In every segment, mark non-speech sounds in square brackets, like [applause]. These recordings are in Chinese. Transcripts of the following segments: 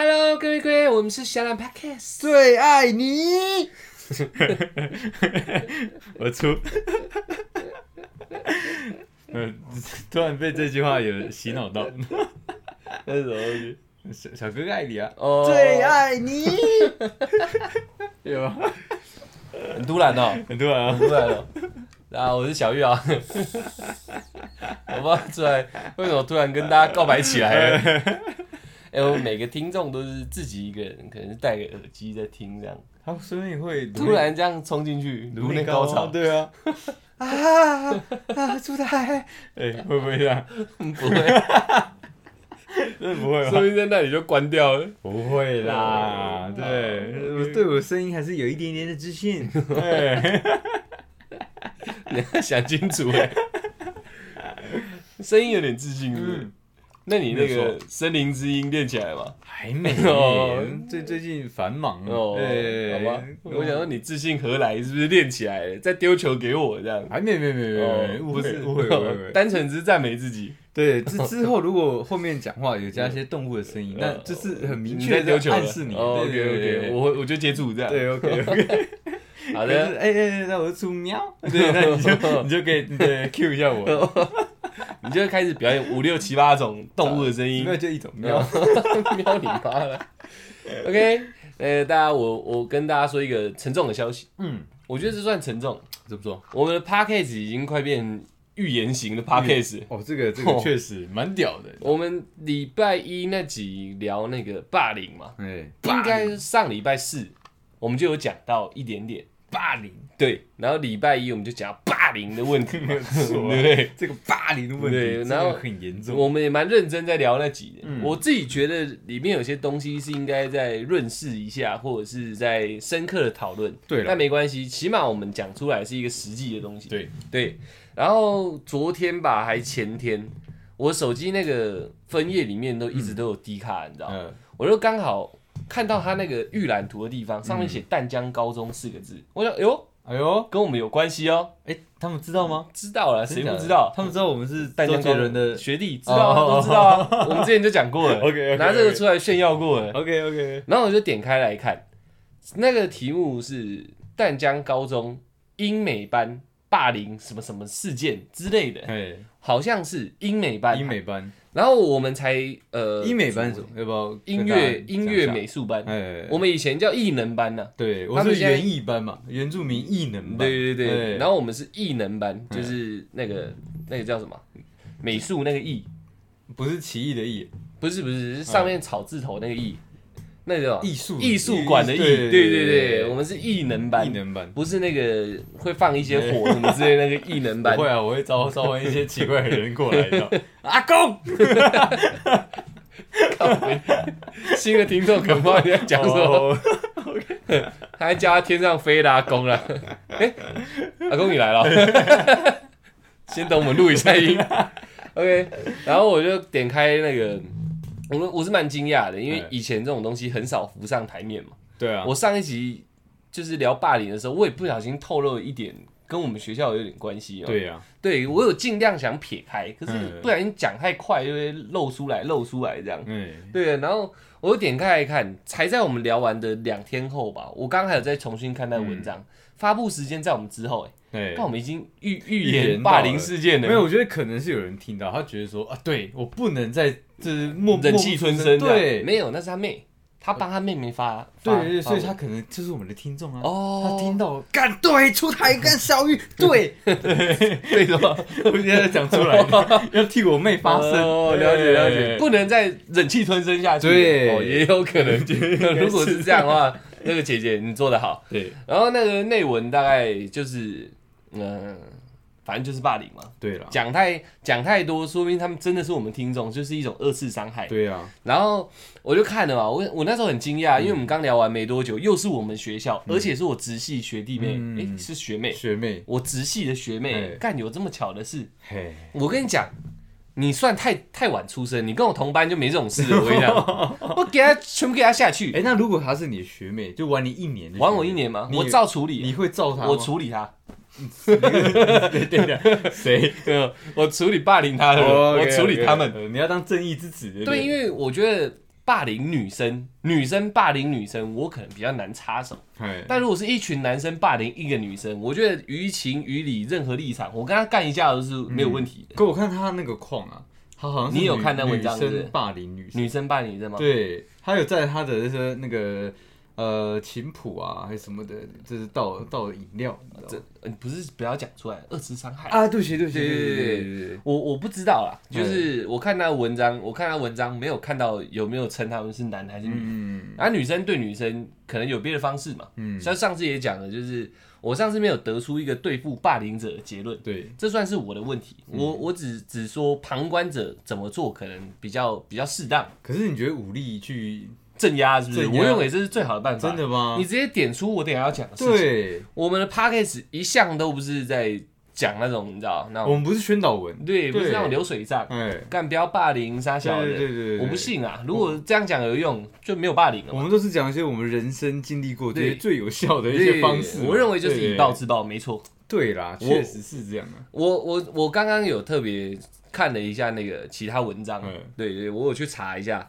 Hello，各位各位，我们是小懒 Podcast。最爱你。[laughs] 我出，嗯，[laughs] 突然被这句话有洗脑到。那是什么东西？小小哥哥爱你啊！哦最爱你。有吗？很突然哦，很突然啊很！突然哦。啊，我是小玉啊。[laughs] 我不知道突然为什么突然跟大家告白起来了。哎、我每个听众都是自己一个人，可能是戴个耳机在听这样，他说不定会突然这样冲进去，颅内高潮。对啊。[laughs] 啊啊！出台，哎，会不会这样？不会，[laughs] 真的不会说不定在那里就关掉了。不会啦，对，我对我的声音还是有一点点的自信。对，[laughs] 你要想清楚哎，声音有点自信是不是？嗯那你那个森林之音练起来吗？还没有 [laughs] 最最近繁忙哦，对，好吧，我想说你自信何来？是不是练起来了？再丢球给我这样？还没没没没没，误会误会。[laughs] 单纯只是赞美自己。对，之之后如果后面讲话有加一些动物的声音，[laughs] 那就是很明确的暗示你。OK 对 OK，对我会我就接住这样。对 OK OK。好的，哎哎，那我就出喵，对，那你就你就可以对 Q 一下我，[laughs] 你就会开始表演五六七八种动物的声音没。有就一种喵。喵 [laughs] 你妈了。OK，呃，大家我我跟大家说一个沉重的消息，嗯，我觉得这算沉重。怎么说？我们的 Podcast 已经快变预言型的 Podcast。哦，这个这个确实蛮屌的。我们礼拜一那集聊那个霸凌嘛，对，应该上礼拜四我们就有讲到一点点霸凌，对，然后礼拜一我们就讲霸凌的问题嘛，[laughs] [laughs] 对错不对？这个霸凌的问题，对然后很严重。我们也蛮认真在聊那几年。嗯我自己觉得里面有些东西是应该再润饰一下，或者是在深刻的讨论。对了但没关系，起码我们讲出来是一个实际的东西。对，对，然后昨天吧，还前天，我手机那个分页里面都一直都有低卡，你知道吗？嗯，我就刚好看到他那个预览图的地方，上面写淡江高中四个字，我想，哎呦，哎呦，跟我们有关系哦。哎，他们知道吗？知道了，谁不知道？他们知道我们是周淡江高杰伦的。学弟，知道都知道啊。我们之前就讲过了 [laughs] OK，OK，OK 拿这个出来炫耀过了。OK OK，然后我就点开来看，那个题目是淡江高中英美班霸凌什么什么事件之类的，哎，好像是英美班。英美班，然后我们才呃，英美班是什么？要不要音乐音乐美术班，哎，我们以前叫艺能班呐、对，我是园艺班嘛，原住民艺能班。对对对，然后后我们是艺能班，就是那个那个叫什么？美术那个艺，不是奇异的异，不是不是，是上面草字头那个艺，那个叫艺术艺术馆的艺，对对对对，我们是艺能班艺，能班。不是那个会放一些火什么之类的那个艺能班不。会啊，我会召召唤一些奇怪的人过来的。[laughs] 阿公，[laughs] 新的听众可能不知道你在讲什他还叫他天上飞的阿公了。哎，阿公你来了，先等我们录一下音。OK，然后我就点开那个，我们我是蛮惊讶的，因为哎以前这种东西很少浮上台面嘛。对啊，我上一集就是聊霸凌的时候，我也不小心透露了一点跟我们学校有点关系哦。对啊，对我有尽量想撇开，可是嗯不小心讲太快，就会漏出来，漏出来这样。嗯，对，然后我点开来看，才在我们聊完的两天后吧，我刚刚还有再重新看那文章，发布时间在我们之后、哎，对但我们已经预预预言霸凌事件了，没有，我觉得可能是有人听到，他觉得说啊，对我不能再就是默忍气吞声对没有，那是他妹，他帮他妹妹发，发对对，所以他可能就是我们的听众啊。哦，他听到敢对出台跟小玉对，对什么？我现在讲出来，要替我妹发声。哦，了解了解，不能再忍气吞声下去。对哦，也有可能。如果是这样的话，那个姐姐你做的好。对然后那个内文大概就是，嗯、反正就是霸凌嘛，对了，讲太讲太多，说明他们真的是我们听众，就是一种二次伤害。对啊，然后我就看了嘛，我我那时候很惊讶，因为我们刚聊完没多久，又是我们学校，而且是我直系学弟妹，嗯诶，是学妹，学妹，我直系的学妹哎，干有这么巧的事，嘿，我跟你讲。你算太太晚出生，你跟我同班就没这种事了。我跟你讲，[laughs] 我给他全部给他下去，哎，那如果他是你的学妹，就玩你一年玩我一年吗？我照处理，你会照他？我处理他。对对对，谁？我处理霸凌他的人，哦我 OK，处理他们。你要当正义之子，对，因为我觉得霸凌女生，女生霸凌女生，我可能比较难插手。但如果是一群男生霸凌一个女生，我觉得于情于理，任何立场，我跟他干一架都是没有问题的。可我看他那个框啊，他好像你有看那文章女对不对生霸凌女生，女生霸凌女生吗？对他有在他的那些那个呃琴谱啊，还是什么的，就是倒倒饮料，你知道这吗呃不是不要讲出来，二次伤害。啊，对不起对不起对对对对对对，我我不知道啦，就是我看他文章，我看他文章没有看到有没有称他们是男还是女。嗯。啊，女生对女生可能有别的方式嘛。嗯，像上次也讲了，就是我上次没有得出一个对付霸凌者的结论，对，这算是我的问题。嗯。我我只只说旁观者怎么做可能比较比较适当，可是你觉得武力去镇压是不是？我认为这是最好的办法。真的吗你？直接点出我等下要讲的事情。对，我们的 p a c k a g e 一向都不是在讲那种你知道那种我们不是宣导文，对，不是对那种流水账，哎，干不要霸凌杀小对的。对对对，我不信啊！如果这样讲有用，就没有霸凌了。我们都是讲一些我们人生经历过这些对最有效的一些方式。我认为就是以暴对制暴，没错。对啦，我确实是这样啊。我我我刚刚有特别看了一下那个其他文章，嗯对对，我有去查一下，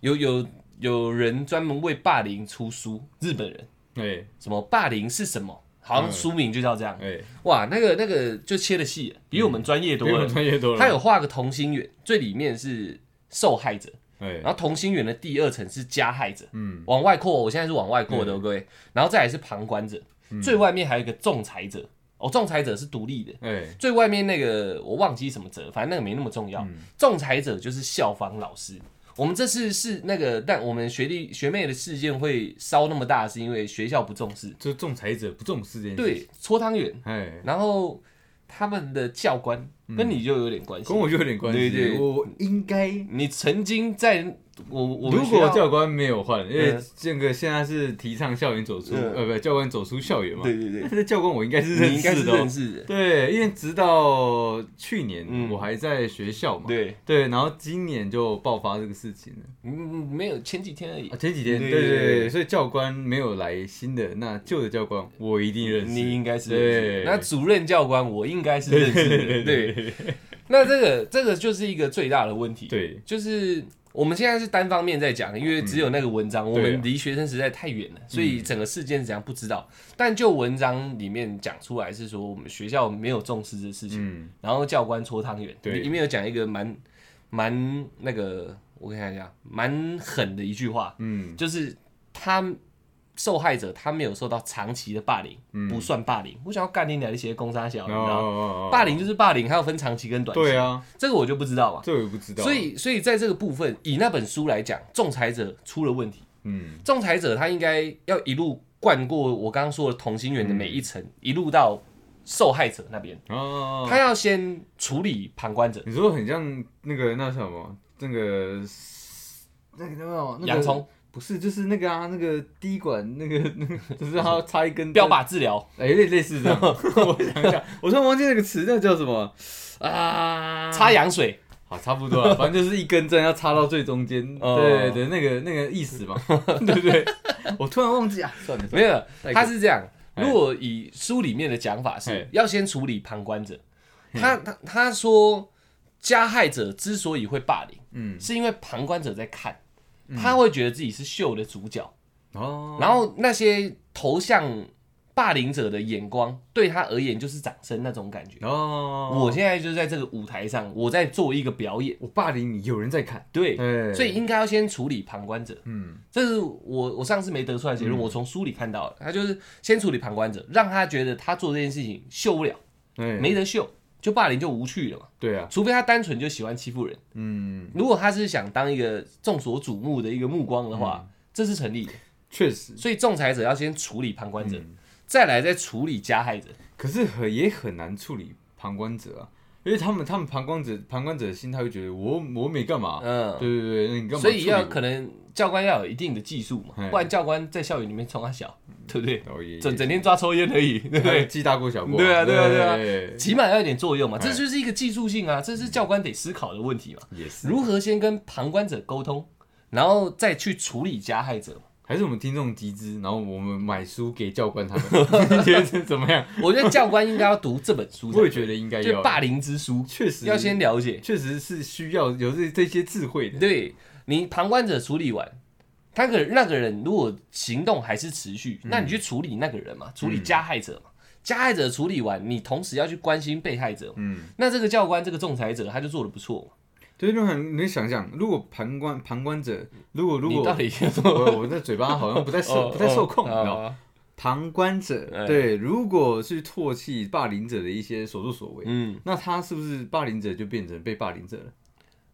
有有有人专门为霸凌出书，日本人。哎。什么霸凌是什么，好像嗯。书名就叫这样。哎，哇，那个那个就切的细，比我们专业多了。比我们。专业多了。他有画个同心圆，最里面是受害者，哎。然，后同心圆的第二层是加害者，嗯，往外扩，我现在是往外扩的哦，各位，然后再来是旁观者，最外面还有一个仲裁者，哦，仲裁者是独立的，哎，最外面那个我忘记什么者，反正那个没那么重要。嗯。仲裁者就是校方老师。我们这次是那个，但我们学弟学妹的事件会烧那么大，是因为学校不重视，就是仲裁者不重视这件事。，对，搓汤圆，哎，然后他们的教官跟你就有点关系。跟我就有点关系。对对我应该。你曾经在我我如果教官没有换，因为嗯这个现在是提倡校园走出，嗯呃，不，教官走出校园嘛。对对对，那教官我应该是认你应该是识的哦认。识的，对，因为直到去年嗯我还在学校嘛。对，对，然后今年就爆发这个事情了。嗯，没有前几天而已啊，。前几天，对对对所以教官没有来新的，那旧的教官我一定认识。你应该是认识对，那主任教官我应该是认识的，对。那这个这个就是一个最大的问题，对，就是我们现在是单方面在讲，因为只有那个文章，我们离学生实在太远了，所以整个事件是怎样不知道。但就文章里面讲出来是说，我们学校没有重视这事情，嗯，然后教官搓汤圆，对。里面有讲一个蛮蛮那个，我看一下，蛮狠的一句话，嗯，就是他受害者他没有受到长期的霸凌，嗯不算霸凌。我想要干你俩一些攻杀小，你知道吗？哦霸凌就是霸凌，还有分长期跟短期。对，啊，这个我就不知道嘛。这我也不知道。所，以，所以在这个部分，以那本书来讲，仲裁者出了问题。嗯，仲裁者他应该要一路灌过我刚刚说的同心圆的每一层，一路到受害者那边。哦，他要先处理旁观者，你说很像那个那什么，那个那个叫什么？那个洋葱不是，就是那个啊，那个滴管，那个 [laughs] 那个，就是他插一根 [laughs] 标靶治疗。哎，类类似这样。[laughs] 我想一下，我突然忘记那个词，那叫什么啊？插羊水，好，差不多了，反正就是一根针要插到最中间，哦对对，那个那个意思嘛，对不对？我突然忘记啊，算了，算没了有，他是这样。哎如果以书里面的讲法是哎要先处理旁观者，他他他说加害者之所以会霸凌，嗯，是因为旁观者在看，他会觉得自己是秀的主角，哦，然后那些投向霸凌者的眼光对他而言就是掌声那种感觉。哦，我现在就在这个舞台上，我在做一个表演，我霸凌你，有人在看，对，所以应该要先处理旁观者。嗯。这是我我上次没得出来的结论，我从书里看到的，他就是先处理旁观者，让他觉得他做这件事情秀不了，哎，没得秀，就霸凌就无趣了嘛。对啊，除非他单纯就喜欢欺负人，嗯，如果他是想当一个众所瞩目的一个目光的嗯。话，这是成立的。确实，所以仲裁者要先处理旁观者，嗯。再来再处理加害者。可是很也很难处理旁观者啊，因为他们他们旁观者旁观者的心态会觉得我我没干嘛，嗯，对对对，那你干嘛所以？要可能教官要有一定的技术嘛，不然教官在校园里面冲他小，对不对？整整天抓抽烟而已，[laughs] 对不对？记大过小过，对啊对啊对啊对起码要有点作用嘛，哎这就是一个技术性啊，这是教官得思考的问题嘛。也是，如何先跟旁观者沟通，然后再去处理加害者嘛？还是我们听众集资，然后我们买书给教官他们，[laughs] 你觉得怎么样？我觉得教官应该要读这本书，我也觉得应该要，就霸凌之书，确实要先了解。确实是需要有这这些智慧的，对，你旁观者处理完，他个那个人如果行动还是持续，嗯。那你去处理那个人嘛，处理加害者嘛。加害者处理完，你同时要去关心被害者，嗯，那这个教官这个仲裁者他就做的不错嘛。对，就很你想想，如果旁观旁观者，如果如果你到底我我的嘴巴好像不太受 [laughs] 不太受控，你知道？旁观者哎。对，如果是唾弃霸凌者的一些所作所为，嗯，那他是不是霸凌者就变成被霸凌者了？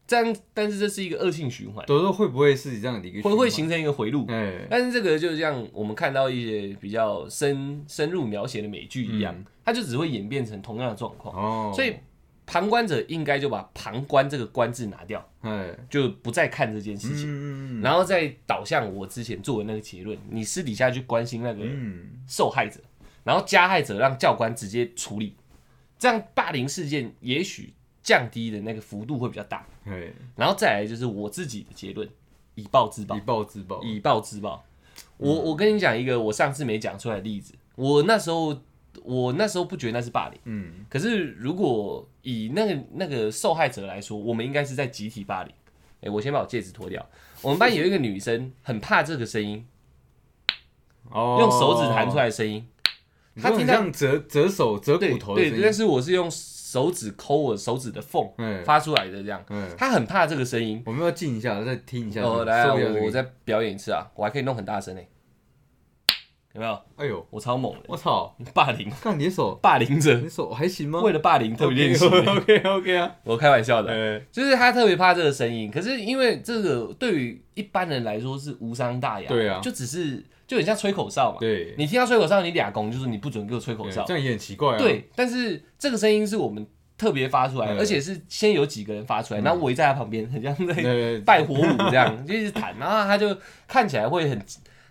这样，但是这是一个恶性循环，有时候会不会是这样的一个会会形成一个回路。哎，但是这个就像我们看到一些比较深深入描写的美剧一样，它就只会演变成同样的状况。哦，所以旁观者应该就把旁观这个观字拿掉，哎，就不再看这件事情，嗯。然后再导向我之前做的那个结论，你私底下去关心那个嗯，受害者，然后加害者让教官直接处理，这样霸凌事件也许降低的那个幅度会比较大。哎，然后再来就是我自己的结论，以暴制暴以，暴制暴，以暴制暴。我我跟你讲一个我上次没讲出来的例子，我那时候我那时候不觉得那是霸凌，嗯，可是如果以那个那个受害者来说，我们应该是在集体霸凌。哎、我先把我戒指脱掉。我们班有一个女生很怕这个声音，哦，用手指弹出来的声音。你说很他听到像折折手折骨头的声，音，对但是我是用手指抠我手指的缝哎，发出来的，这样。他，很怕这个声音。我们要静一下，再听一下，哦，来我我再表演一次啊，我还可以弄很大声呢、有没有？哎呦，我超猛的，我操，霸凌，看你的手，霸凌者你手还行吗？为了霸凌特别练习。OK OK 啊，[laughs] 我开玩笑的，哎，就是他特别怕这个声音，可是因为这个对于一般人来说是无伤大雅，对啊。就只是就很像吹口哨嘛。对，你听到吹口哨，你俩拱就是你不准给我吹口哨。这，样也很奇怪啊，，对。但是这个声音是我们特别发出来，嗯。而且是先有几个人发出来，然后围在他旁边，很像在呃，拜火舞这样，就一直弹，然后他就看起来会很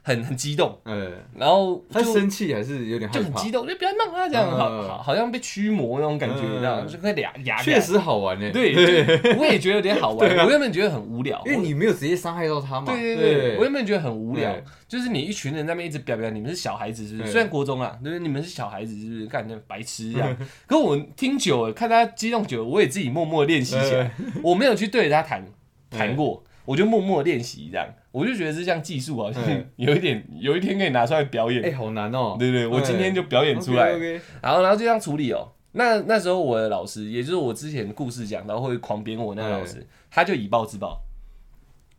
很很激动，嗯，然后他就生气还是有点就很激，动，就不要弄他这样，嗯好好好像被驱魔那种感觉，嗯你知道吗？就快俩牙起来确实好玩呢，对，[laughs] 对我也觉得有点好玩。我原本觉得很无聊，因为你没有直接伤害到他嘛，对对对，我原本觉得很无聊，就是你一群人在那边一直表表，你们是小孩子是不是？虽然国中啊，对？你们是小孩子是不是？干那白痴这样。[laughs] 可我听久了，看他激动久了，我也自己默默练习起来。我没有去对着他弹弹过，我就默默练习这样。我就觉得这项技术好像嗯。有一点，有一天可以拿出来表演。哎，好难哦，对对，我今天就表演出来。OK，然后然后就这样处理哦。那那时候我的老师，也就是我之前故事讲到会狂扁我那个老师，他就以暴制暴，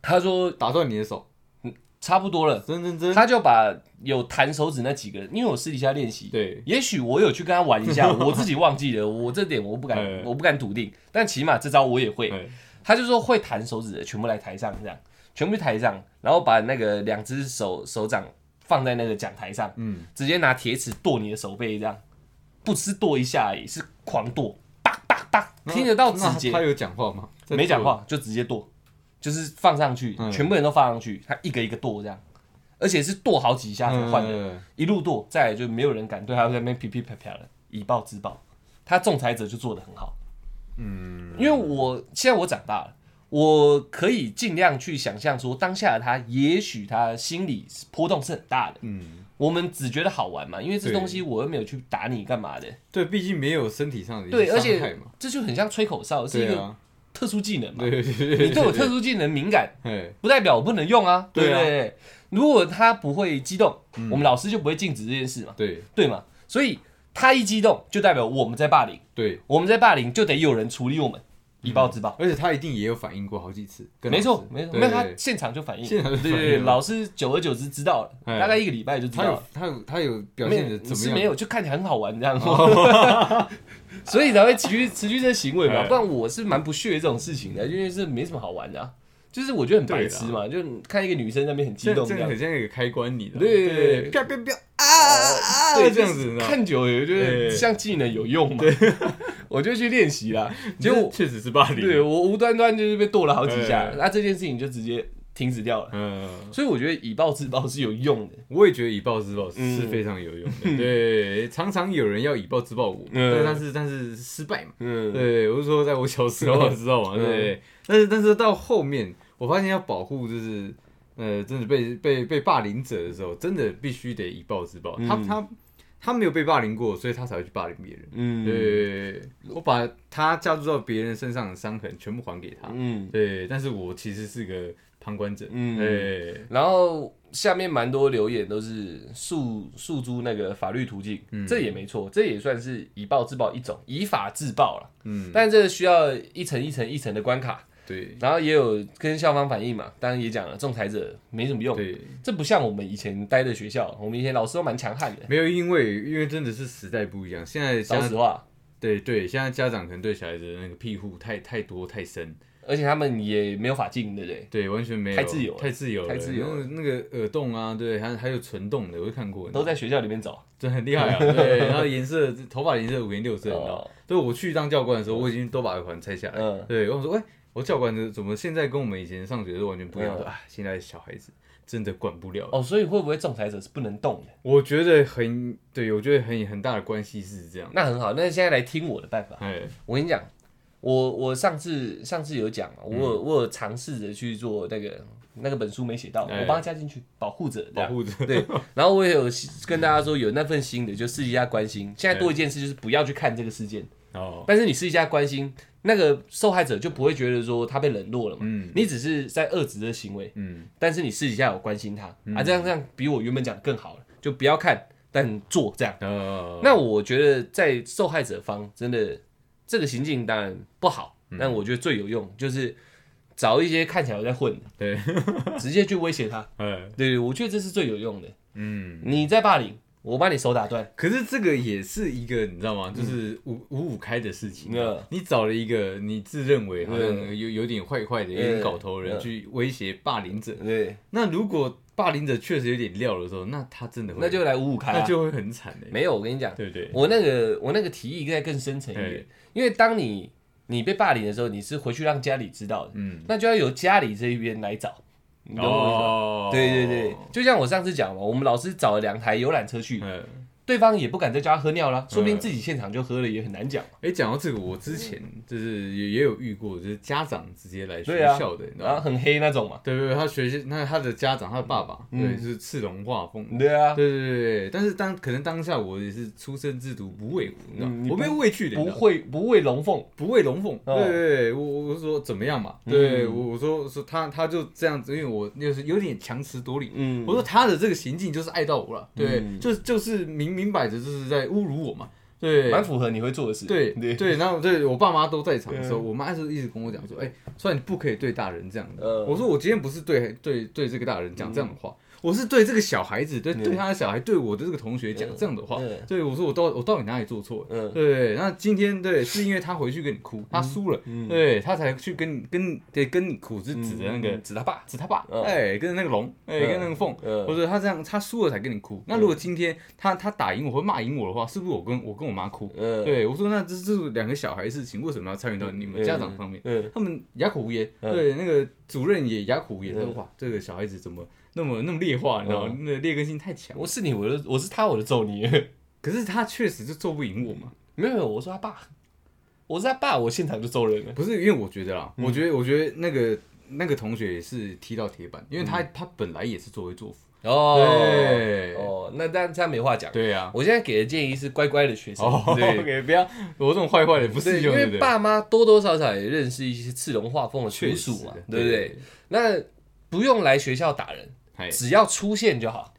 他说打断你的手，嗯差不多了，真真真，他就把有弹手指那几个人，因为我私底下练习，对，也许我有去跟他玩一下，[laughs] 我自己忘记了，我这点我不敢哎，我不敢笃定，但起码这招我也会。哎。他就说会弹手指的全部来台上，这样全部去台上，然后把那个两只手手掌放在那个讲台上，嗯，直接拿铁尺剁你的手背，这样不是剁一下而已，是狂剁，叭叭叭，听得到指节那他，有讲话吗？在没讲话就直接剁，就是放上去，嗯。全部人都放上去，他一个一个剁这样，而且是剁好几下才换的，嗯。一路剁，再来就没有人敢对他在那边噼噼啪啪的，以暴制暴，他仲裁者就做得很好。嗯，因为我现在我长大了，我可以尽量去想象说，当下的他也许他心里波动是很大的。嗯，我们只觉得好玩嘛，因为这对东西我又没有去打你干嘛的，对，毕竟没有身体上的一对，而且嘛，这就很像吹口哨，是一个特殊技能嘛。对对对对，你对我特殊技能敏感，哎，不代表我不能用啊，对对对？如果他不会激动，嗯。我们老师就不会禁止这件事嘛，对。对嘛？所以他一激动，就代表我们在霸凌，对，我们在霸凌，就得有人处理我们，以暴制暴。而且他一定也有反应过好几次，跟没，错没错，对没有他现场就反应，现场就对对对，反应了。老师久而久之知道了，哎大概一个礼拜就知道了。他有他有表现的怎么没有，就看起来很好玩这样，[laughs] 所以才会持续持续这个行为嘛。哎不然我是蛮不屑这种事情的，因为是没什么好玩的啊。就是我觉得很白痴嘛，就看一个女生在那边很激动这样。很，像一个开关，你的对对对啪啪啪啊啊，对，这样子，看久了也觉得像技能有用嘛，我就去练习啦。结果这确实是霸凌，对我无端端就是被剁了好几下哎，那这件事情就直接停止掉了。嗯，所以我觉得以暴制暴是有用的。我也觉得以暴制暴嗯是非常有用的。[laughs] 对，常常有人要以暴制暴我，嗯但是但是失败嘛。嗯，对，我是说在我小时候的时候嘛，嗯对。但是但是到后面，我发现要保护就是呃，真的被被被霸凌者的时候，真的必须得以暴制暴。嗯他他没有被霸凌过，所以他才会去霸凌别人。嗯，对，我把他加注到别人身上的伤痕全部还给他。嗯，对，但是我其实是个旁观者，嗯。对，然后下面蛮多留言都是诉诉诸那个法律途径，嗯。这也没错，这也算是以暴制暴一种，以法制暴了。嗯，但这个需要一层一层一层的关卡，对。然后也有跟校方反映嘛，当然也讲了，仲裁者没什么用，对，这不像我们以前待的学校，我们以前老师都蛮强悍的。没有，因为因为真的是时代不一样，现在家说实话，对对，现在家长可能对小孩子的那个庇护太太多太深，而且他们也没有法禁，对不对？对，完全没有，太自由太自由了，太自由那个耳洞啊，对，还还有唇洞的，我都看过，都在学校里面找。真的很厉害啊，[laughs] 对，然后颜色头发颜色五颜六色，你知道对，我去当教官的时候，我已经都把耳环拆下来，嗯，对，我说，喂，我教官的怎么现在跟我们以前上学是完全不一样？嗯啊，现在小孩子真的管不了。哦，所以会不会仲裁者是不能动的？我觉得很对，我觉得很很大的关系是这样。那很好，那现在来听我的办法。哎，我跟你讲，我我上次上次有讲嘛，我有我有尝试着去做那个那个本书没写到，哎我帮他加进去，保护者。保护者，对，[laughs] 然后我也有跟大家说，有那份心的，就私底下关心。现在多一件事就是不要去看这个事件，哦，但是你私底下关心，那个受害者就不会觉得说他被冷落了嘛。嗯你只是在遏制的行为，嗯，但是你私底下有关心他、啊，这样这样比我原本讲的更好了。就不要看，但做这样。呃，那我觉得在受害者方真的这个行径当然不好，嗯但我觉得最有用就是找一些看起来有在混的，对，[laughs] 直接去威胁他。[laughs] 对，我觉得这是最有用的。嗯，你在霸凌，我把你手打断。可是这个也是一个你知道吗？就是五五五开的事情嗯。你找了一个你自认为好像有有点坏坏的、有点搞头的人嗯去威胁霸凌者，对，那如果霸凌者确实有点料的时候，那他真的会那就来五五开、啊。那就会很惨的，没有，我跟你讲，对不对？我那个我那个提议应该更深层一点，因为当你你被霸凌的时候，你是回去让家里知道的，嗯，那就要由家里这一边来找。你懂我意思吗？哦。对对对，就像我上次讲嘛，我们老师找了两台游览车去，嗯，对方也不敢再叫他喝尿了，说不定自己现场就喝了，也很难讲嘛。哎，讲到这个，我之前就是也也有遇过，就是家长直接来学校的？然后很黑那种嘛。对对对，他学习，那他的家长，他的爸爸，嗯对，就是赤龙画风，对啊，对对对对，但是当可能当下我也是出生之犊不畏虎，你知道我没有畏惧的，不会不畏龙凤。不畏龙凤。哦对对对，我我说怎么样嘛？对嗯我我说说他他就这样子，因为我就是有点强词夺理。嗯，我说他的这个行径就是爱到我了，对，嗯就就是明明摆着就是在侮辱我嘛，对，蛮符合你会做的事。对对，对，然后对我爸妈都在场的时候，嗯。我妈就一直跟我讲说，哎、虽然你不可以对大人这样的。嗯。我说我今天不是对对对这个大人讲这样的话，我是对这个小孩子，对嗯对他的小孩，对我的这个同学讲这样的话。嗯对，我说我到我到底哪里做错了？嗯对，那今天对是因为他回去跟你哭，他输了，嗯对他才去跟你跟对跟你哭，是指的那个嗯指他爸。指他爸，嗯哎，跟那个龙，哎，嗯跟那个凤，嗯或者他这样他输了才跟你哭。那如果今天他他打赢我或骂赢我的话，是不是我跟我跟我妈哭？嗯，对，我说那这这是两个小孩事情，为什么要参与到你们家长方面？嗯，他们哑口无言，嗯对，那个主任也哑口无言，嗯说哇，这个小孩子怎么那么那么劣化，你知道吗？那劣根性太强。我是你，我就我是他，我就揍你。[laughs] 可是他确实就揍不赢我嘛，没有没有，我说他爸，我是他爸，我现场就揍人了。不是因为我觉得啦，嗯我觉得我觉得那个那个同学也是踢到铁板，因为他嗯他本来也是作威作福。哦，对哦，那但他没话讲。对呀，我现在给的建议是乖乖的学生，哦对。，OK，不要我这种坏坏的不对，适用，因为对？爸妈多多少少也认识一些刺龙画风的叔叔嘛，对不对？？那不用来学校打人，哎，只要出现就好，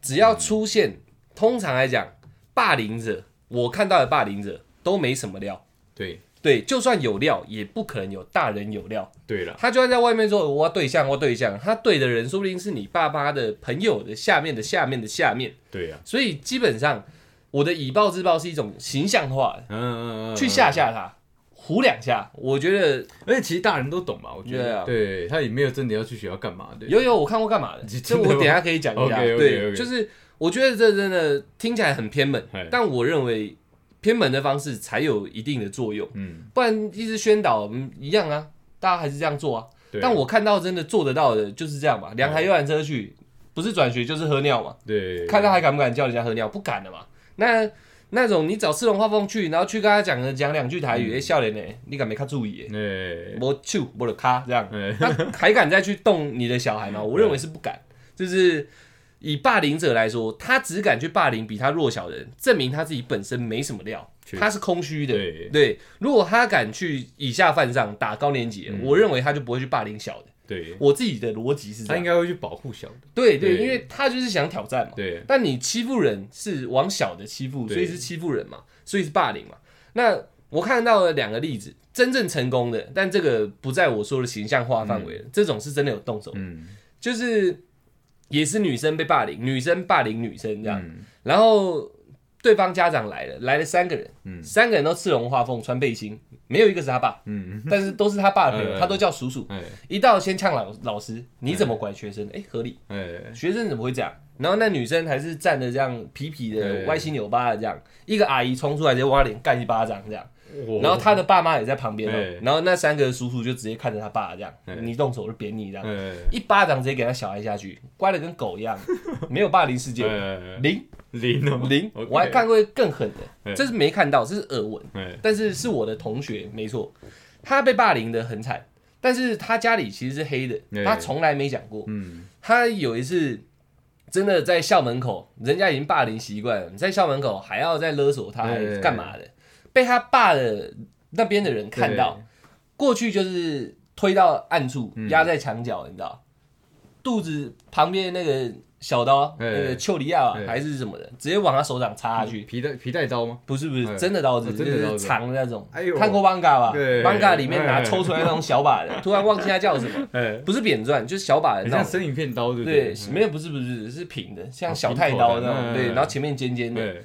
只要出现，通常来讲，霸凌者，我看到的霸凌者都没什么料，对。对，就算有料，也不可能有大人有料。对了，他就算在外面说我对象，我对象，他对的人说不定是你爸妈的朋友的下面的下面的下面，对呀，所以基本上我的以暴制暴是一种形象化的，嗯嗯嗯，去吓吓他，唬两下，我觉得而且其实大人都懂嘛？我觉对啊得，对他也没有真的要去学校干嘛，的，有有我看过干嘛的，这我等下可以讲一下。对，就是我觉得这真的听起来很偏门，但我认为偏门的方式才有一定的作用，嗯，不然一直宣导嗯一样啊，大家还是这样做啊。但我看到真的做得到的就是这样嘛，两台游览车去，不是转学就是喝尿嘛，对，看他还敢不敢叫人家喝尿，不敢的嘛。那那种你找四龙画风去，然后去跟他讲讲两句台语，哎、笑脸呢，你敢没看注意？哎，我手我的卡这样，[laughs] 哎他还敢再去动你的小孩吗？我认为是不敢。就是以霸凌者来说，他只敢去霸凌比他弱小的人，证明他自己本身没什么料，他是空虚的。对对，如果他敢去以下犯上打高年级，嗯我认为他就不会去霸凌小的。对，我自己的逻辑是这，他应该会去保护小的，对对，对。因为他就是想挑战嘛。对，但你欺负人是往小的欺负，对。所以是欺负人嘛，所以是霸凌嘛。那我看到了两个例子，真正成功的，但这个不在我说的形象化范围了，这种是真的有动手，嗯，就是也是女生被霸凌，女生霸凌女生这样，嗯。然后对方家长来了，来了三个人，嗯。三个人都赤龙画凤，穿背心，没有一个是他爸，嗯，但是都是他爸的朋友，嗯他都叫叔叔。哎。一到先呛老老师，你怎么管学生？哎，合理，哎，学生怎么会这样？然后那女生还是站的这样皮皮的、歪七扭八的这样，一个阿姨冲出来直接往他脸干一巴掌这样，然后他的爸妈也在旁边哦，然后那三个叔叔就直接看着他爸这样对，你动手就扁你这样，哎。一巴掌直接给他小孩下去，乖的跟狗一样，[laughs] 没有霸凌事件，哎。零零哦。零我还看过更狠的，这是没看到，这是耳闻，哎但是是我的同学，没错，他被霸凌的很惨，但是他家里其实是黑的，他从来没讲过。嗯。他有一次真的在校门口，人家已经霸凌习惯了，在校门口还要再勒索他，还对干嘛的？被他爸的那边的人看到，过去就是推到暗处，嗯。压在墙角，你知道，肚子旁边那个小刀，对那个丘里亚还是什么的，直接往他手掌插下去。皮带皮带刀吗？不是不是哎真的刀子，就是长的那种。看过 manga 吧对？manga 里面拿哎抽出来那种小把的，[laughs] 突然忘记它叫什么，哎，不是扁钻，就是小把的那种。像生鱼片刀对不对，对？没有不是不是是平的，像哦小太刀那种，对，嗯然后前面尖尖的。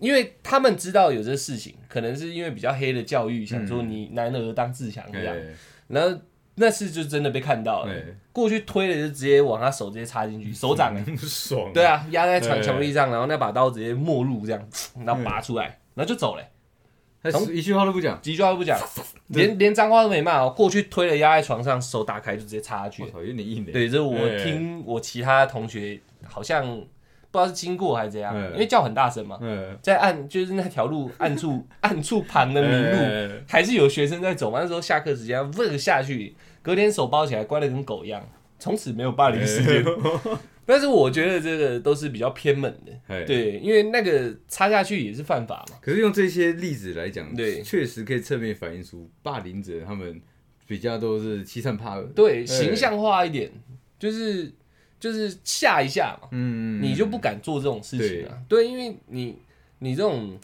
因为他们知道有这事情，可能是因为比较黑的教育，想嗯说你男儿当自强这样，哎然后那次就真的被看到了，哎，过去推了就直接往他手直接插进去，手掌哎，爽，对，啊，压在墙墙壁上，然后那把刀直接没入这样，然后拔出来，然后就走了。他一句话都不讲，几句话都不讲，连连脏话都没骂哦。过去推了压在床上，手打开就直接插下去我。操，有点硬的，对，这是我哎听我其他同学好像不知道是经过还是怎样，哎因为叫很大声嘛，嗯，在暗就是那条路暗处暗处旁的明路，路，还是有学生在走嘛。那时候下课时间，问下去，隔天手包起来，乖的跟狗一样，从此没有霸凌事件。[laughs] 但是我觉得这个都是比较偏门的，哎，对，因为那个插下去也是犯法嘛。可是用这些例子来讲，对。确实可以侧面反映出霸凌者他们比较都是欺善怕恶，对，形象化一点，就是就是吓一下嘛，嗯，你就不敢做这种事情啊。对，因为你你这种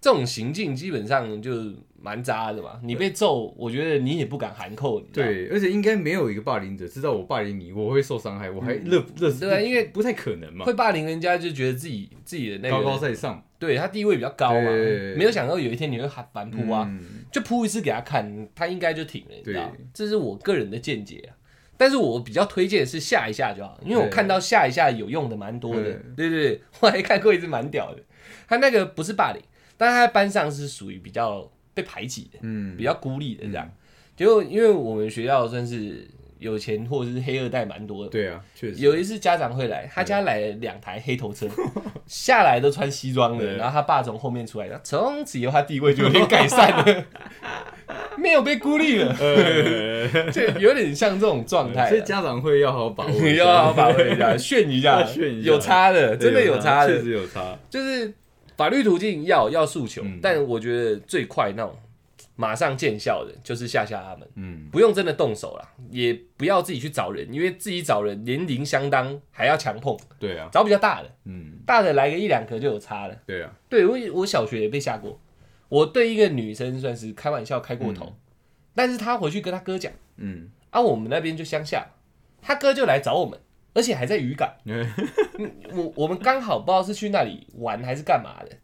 这种行径基本上就蛮渣的嘛。你被揍，我觉得你也不敢含扣，对，而且应该没有一个霸凌者知道我霸凌你，我会受伤害，我还乐乐对啊因为不太可能嘛，会霸凌人家就觉得自己自己的那个高高在上。对他地位比较高嘛。对，没有想到有一天你会喊反扑啊，嗯。就扑一次给他看，他应该就挺了，你知道对？这是我个人的见解啊。但是我比较推荐是下一下就好，因为我看到下一下有用的蛮多的。对。对对对，[laughs] 我还看过一次蛮屌的，他那个不是霸凌，但他在班上是属于比较被排挤的，嗯。比较孤立的这样。结果因为我们学校算是有钱或者是黑二代蛮多的，对啊，确实。有一次家长会来，他家来了两台黑头车，[laughs] 下来都穿西装的，然后他爸从后面出来，从此以后他地位就有点改善了，[laughs] 没有被孤立了，呃，[laughs] 就有点像这种状态啊。所以家长会要好好把握，要好好把握一下，炫一下，炫一下。有差的，真的有差的。确的，实有差，就是法律途径要要诉求嗯，但我觉得最快那种马上见效的，就是吓吓他们。嗯，不用真的动手啦，也不要自己去找人，因为自己找人年龄相当，还要强碰，对啊，找比较大的，嗯，大的来个一两颗就有差了。对啊，对我我小学也被吓过，我对一个女生算是开玩笑开过头，但是她回去跟她哥讲，嗯，啊，我们那边就乡下，她哥就来找我们，而且还在渔港，[laughs] 嗯我我们刚好不知道是去那里玩还是干嘛的，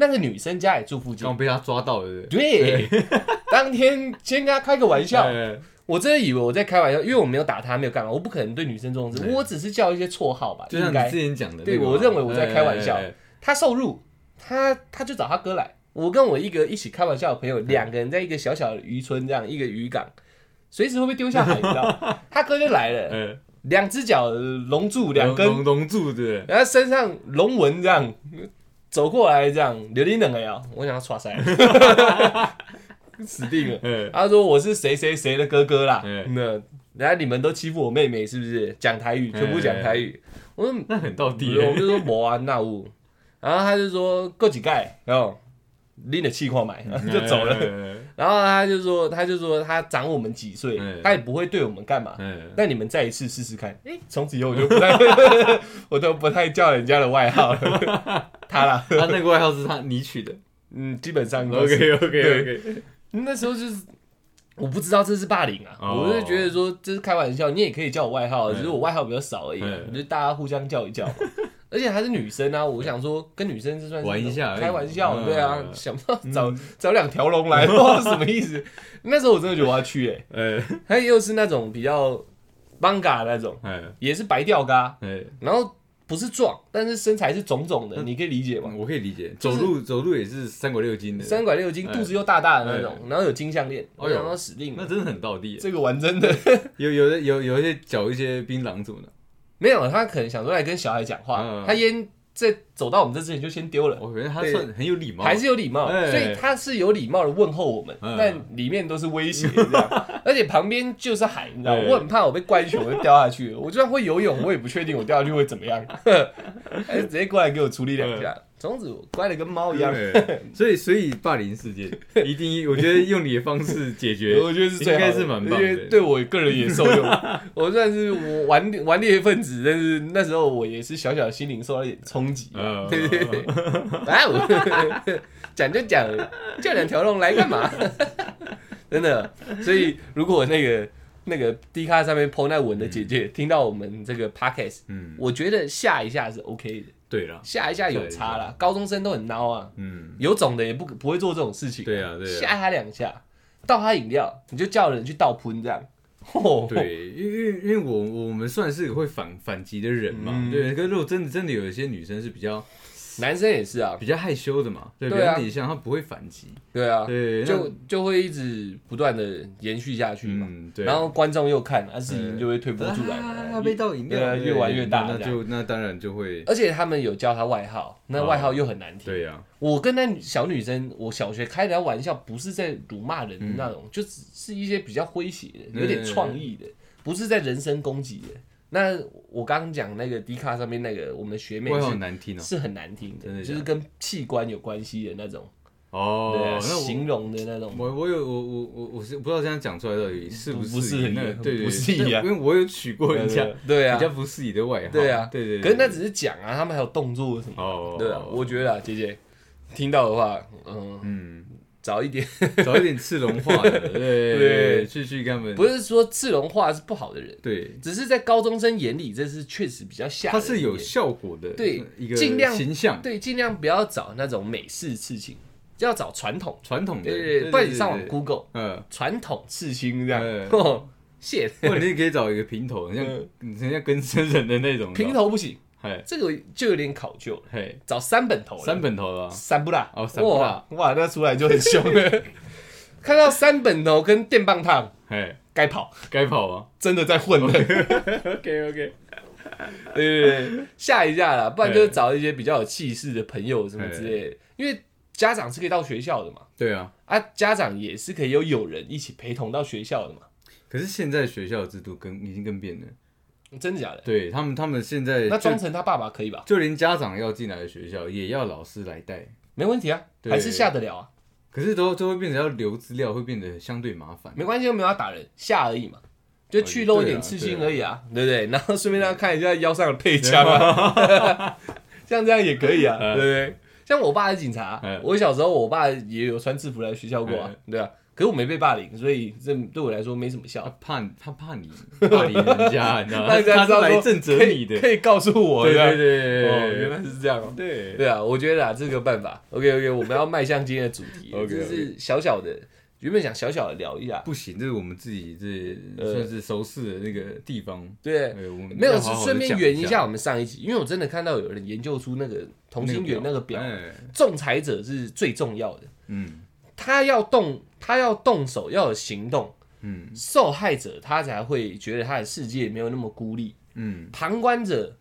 那个女生家也住附近。刚，被他抓到了，对当天先跟他开个玩笑，[laughs] 哎。我真的以为我在开玩笑，因为我没有打他，没有干嘛，我不可能对女生这种事，我只是叫一些绰号吧，就像你之前讲的对我认为我在开玩笑。他受辱，他他就找他哥来。我跟我一个一起开玩笑的朋友，两个人在一个小小的渔村，这样一个渔港，随时会被丢下海，你知道？[laughs] 他哥就来了，哎。两只脚龙柱，两根，龙龙柱，对？然后身上龙纹这样走过来，这样刘林冷了呀，我想要耍塞，[laughs] 死定了。哎，他说我是谁谁谁的哥哥啦，哎那然后你们都欺负我妹妹是不是？讲台语，全部讲台语。我说那很到底我们就说无啊那物，然后他就说够几盖，然后拎着气矿买，[laughs] 就走了。了，然然后他就说，他就说他长我们几岁嗯，他也不会对我们干嘛。嗯，那你们再一次试试看，哎，从此以后我就不太，[laughs] 我都不太叫人家的外号了。[laughs] 他啦，他那个外号是他你取的。嗯，基本上 OK OK OK，那时候就是我不知道这是霸凌啊，哦。我就觉得说这是开玩笑，你也可以叫我外号，嗯只是我外号比较少而已就大家互相叫一叫嘛。而且还是女生啊，我想说跟女生这算是玩一下开玩笑，嗯。对啊，想不到找找两条龙来，[laughs] 不知道什么意思。那时候我真的觉得我要去 [laughs] 哎，呃，他又是那种比较 manga 那种，哎。也是白吊嘎，哎，然后不是壮，但是身材是肿肿的，你可以理解吗？我可以理解，走路走路也是三拐六斤的，三拐六斤，哎肚子又大大的那种，然后有金项链，我想到死定了，那真的很倒地。这个玩真的。[laughs] 有有的有有一些嚼一些槟榔什么的，没有，他可能想说来跟小孩讲话，嗯。他烟在走到我们这之前就先丢了，我觉得他算很有礼貌，还是有礼貌，哎。所以他是有礼貌的问候我们，嗯。但里面都是威胁这样，[laughs] 而且旁边就是海，你知道吗哎？我很怕我被灌一拳我就掉下去了，我就算会游泳，我也不确定我掉下去会怎么样，[laughs] 还是直接过来给我处理两下，从此我乖的跟猫一样，所以所以霸凌事件 [laughs] 一定，我觉得用你的方式解决，我觉得是应该是蛮棒的。因为对我个人也受用。[laughs] 我算是我顽顽劣分子，但是那时候我也是小小的心灵受到一点冲击。嗯 [laughs] 对对对，啊，我讲就讲，叫两条龙来干嘛？真的，所以如果那个那个 D 卡上面 PO 那文的姐姐、听到我们这个 Podcast，嗯，我觉得吓一下是 OK 的，对了，吓一下有差啦。高中生都很孬啊，嗯，有种的也不不会做这种事情、对啊对啊吓他两下，倒他饮料，你就叫人去倒喷这样。[laughs] 哦，对，因为因为我我们算是会反反击的人嘛，嗯对，可是如果真的真的有一些女生是比较男生也是啊，比较害羞的嘛，对，啊。较内向，她不会反击，对啊，对，就就会一直不断的延续下去嘛。嗯，对，然后观众又看，他，事情就会推波助澜啊，了。被倒饮料，对啊越玩越大那那就那当然就会，而且他们有叫他外号，那外号又很难听。对呀，我跟那小女生，我小学开的玩笑，不是在辱骂人的那种，就只是一些比较诙谐的，有点创意的，不是在人身攻击的。那我刚刚讲那个迪卡上面那个，我们学妹是很难听哦，是很难听的，真的的？就是跟器官有关系的那种，哦，对啊，形容的那种。我我有我我我我是不知道这样讲出来到底是不是不适宜那个对对不适宜啊因为我有取过人家对啊。比，较不适宜的外号，对啊。对对，可是那只是讲啊，他们还有动作什么的。哦，对啊，我觉得啊，姐姐听到的话，嗯，嗯，早一点，找一点刺龙化的，[laughs] 对去去跟他们，不是说刺龙化是不好的人，对，只是在高中生眼里，这是确实比较吓。它是有效果的，对一个尽量形象。对，尽量不要找那种美式刺青，就要找传统。传统的，对对对，不然你上网 Google 嗯，传统刺青这样嗯，哦，谢。[laughs] 或者你也可以找一个平头，很像很像跟生人的那种平，头不行，嘿，这个就有点考究了，嘿，找三本头，三本头啊，三不辣哦三不辣哇哇，那出来就很凶。了。[laughs] 看到三本头跟电棒烫，嘿，该跑，该跑啊。真的在混了。[laughs] OK OK，对对对，吓一下啦，不然就是找一些比较有气势的朋友什么之类的，因为家长是可以到学校的嘛，对啊，啊，家长也是可以有友人一起陪同到学校的嘛，可是现在学校的制度跟已经跟变了，真的假的？对他们他们现在就那装成他爸爸可以吧？就连家长要进来的学校也要老师来带，没问题啊，对还是下得了啊，可是都都会变成要留资料，会变得相对麻烦。没关系，又没有要打人，下而已嘛。就去露一点刺青而已啊，对不对？[laughs] 然后顺便让他看一下腰上的配枪啊，[laughs] [laughs] 像这样也可以啊，对不对？像我爸是警察嗯，我小时候我爸也有穿制服来学校过啊，对啊。可是我没被霸凌，所以这对我来说没什么效。他。怕他怕你 [laughs] 霸凌人家，你知道吗？他是来正责可你的。以可以告诉我对对对，哦，原来是这样哦。对。对啊，我觉得啊，这个办法，OK OK，我们要迈向今天的主题 [laughs] OK，OK。这是小小的，原本想小小的聊一下，不行，这是我们自己这呃。算是熟识的那个地方。对，没有顺便讲圆一下我们上一集，因为我真的看到有人研究出那个同心圆那个表，哎。仲裁者是最重要的，嗯他要动，他要动手，要有行动，嗯。受害者他才会觉得他的世界没有那么孤立，嗯。旁观者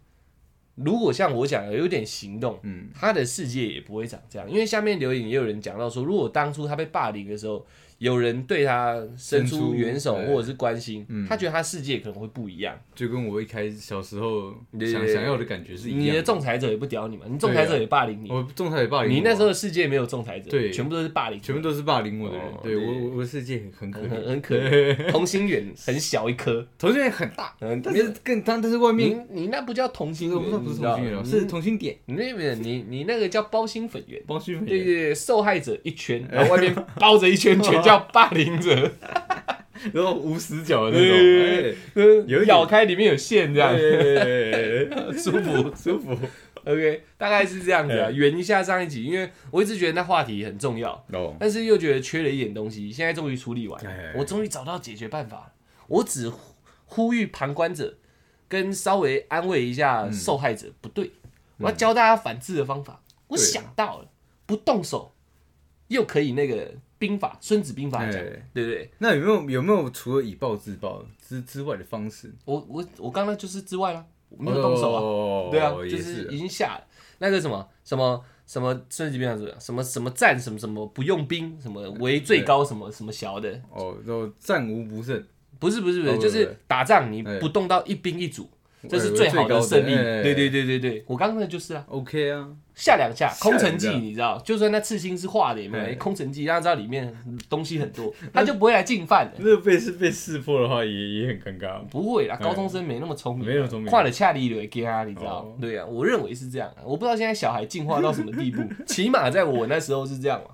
如果像我讲的有点行动，嗯。他的世界也不会长这样。因为下面留言也有人讲到说，如果当初他被霸凌的时候有人对他伸伸出出援手或者是关心，嗯。他觉得他世界可能会不一样。就跟我一开始小时候想想要的感觉是一样你的仲裁者也不屌你嘛，你仲裁者也霸凌你，我仲裁也霸凌我啊，你那时候的世界没有仲裁者，对。全部都是霸凌，全部都是霸凌我的人。哦，对对我我我的世界很可，很很可怜，[laughs] 同心圆很小一颗，同心圆很大，嗯，但是更但但是外面你你那不叫同心圆，不是不是同性恋哦，你是同心点，你那边你你那个叫包心粉圆。帮虚对对对，受害者一圈，[laughs] 然后外面包着一圈，全叫霸凌者。[laughs] 然后无死角的那种，哎有咬开里面有线，这样对 [laughs] 舒服舒服。OK，大概是这样子啊。圆一下上一集，因为我一直觉得那话题很重要，哦，但是又觉得缺了一点东西。现在终于处理完哎，我终于找到解决办法。我只呼呼吁旁观者跟稍微安慰一下受害者，不对，我要教大家反制的方法。我想到了，不动手又可以那个兵法《孙子兵法》讲，哎对不对？那有没有有没有除了以暴制暴之之外的方式？我我我刚刚就是之外了，我没有动手啊。哦对啊，就是已经下了。那个什么？什么什么孙子兵法是不是什么什么战什么什么不用兵什么为最高什么什么小的，哦，然后战无不胜，不是不是不是，哦就是是打仗你哎。不动到一兵一卒，这是最好的胜利。对对对对对，我刚刚那就是啊。OK 啊，下两下空城计，你知道，就算那刺青是画的，也没空城计，大家知道里面东西很多，[laughs] 他就不会来进犯的。那被是被识破的话，也也很尴尬。不会啦，高中生没那么聪明，没有聪明，画的恰里流给他，你知道？对啊，我认为是这样。我不知道现在小孩进化到什么地步，[laughs] 起码在我那时候是这样嘛。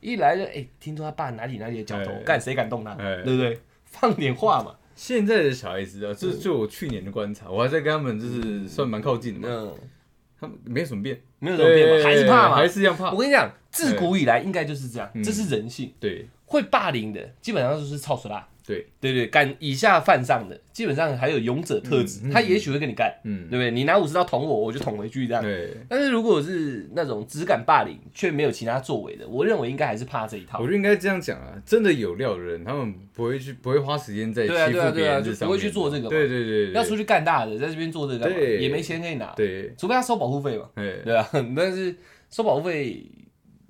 一来就哎，听说他爸哪里哪里的脚头，干谁敢动他？对不对？放点话嘛。现在的小孩子啊，这就我去年的观察，我还在跟他们就是算蛮靠近的嘛，嗯，他们没有什么变，没有什么变嘛，还是怕嘛。还。是一样怕。我。跟你讲，自古以来应该就是这样，嗯这是人性。对。会霸凌的基本上就是操死啦。对，对对，敢以下犯上的，基本上还有勇者特质，嗯嗯他也许会跟你干，嗯对不对？你拿武士刀捅我，我就捅回去这样。对，但是如果是那种只敢霸凌却没有其他作为的，我认为应该还是怕这一套我。觉得应该这样讲啊，真的有料的人，他们不会去不会花时间在欺负别人就不会去做这个嘛对对对，对要出去干大的，在这边做这个干嘛？也没钱可以拿，对，除非他收保护费嘛。哎，对啊，[laughs] 但是收保护费，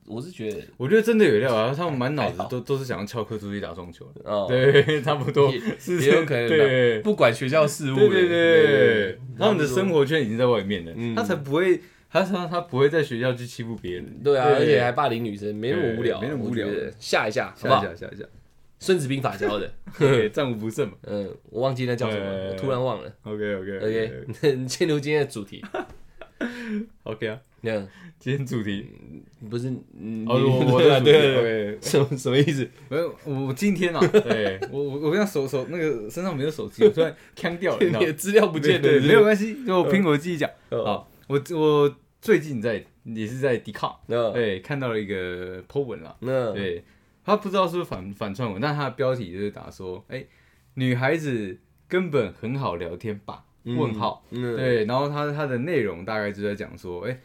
我是觉得，我觉得真的有料啊，他们满脑子都都是想要翘课出去打撞球的，哦，对，差不多也是也有可能啊对。不管学校事务的，对对对，他们的生活。圈已经在外面了，嗯他才不会，他他他不会在学校去欺负别人。对啊，而且还霸凌女生，没那么无聊，没那么无聊吓一下，好不下好？一下下一下，孙子兵法教的，[laughs] 对，战无不胜嘛。嗯，我忘记那叫什么，突然忘了。OK OK [laughs] OK，进入今天的主题，[laughs] OK 啊，那今天主题，不是，嗯，哦，你我我 [laughs] 对对对，什么什么意思？没有，我我今天啊，[laughs] 对我我我刚刚手手那个身上没有手机，我突然腔掉了，资料不见了，没有关系，就我凭我自己讲。哦好，我我最近在也是在迪卡，那对，看到了一个 po 文啦，那对，他不知道是不是反反串文，但他的标题就是打说，哎、女孩子根本很好聊天吧？问号，嗯，对，然后他他的内容大概就在讲说，哎、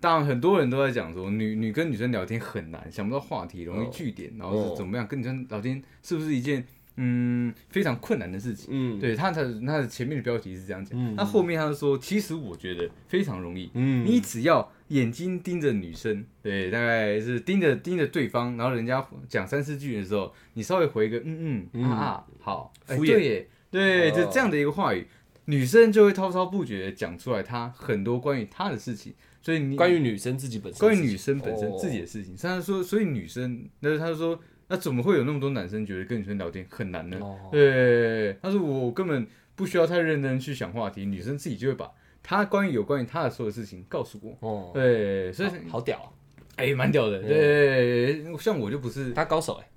当然很多人都在讲说，女女跟女生聊天很难，想不到话题，容易哦据点，然后是怎么样跟女生聊天是不是一件嗯非常困难的事情？嗯，对，他他他的前面的标题是这样讲，嗯。那后面他就说，其实我觉得非常容易，嗯，你只要眼睛盯着女生，对，大概是盯着盯着对方，然后人家讲三四句的时候，你稍微回一个嗯嗯啊啊好，哎敷衍。对。就这样的一个话语，女生就会滔滔不绝的讲出来她很多关于她的事情，所以你关于女生自己本身，关于女生本身哦。自己的事情，他说，所以女生，那他就说，那怎么会有那么多男生觉得跟女生聊天很难呢？哦。对，他说我根本不需要太认真去想话题，女生自己就会把她关于有关于她的所有事情告诉我。哦，对，所以好好屌啊，哎，蛮屌的。对，像我就不是。他高手哎，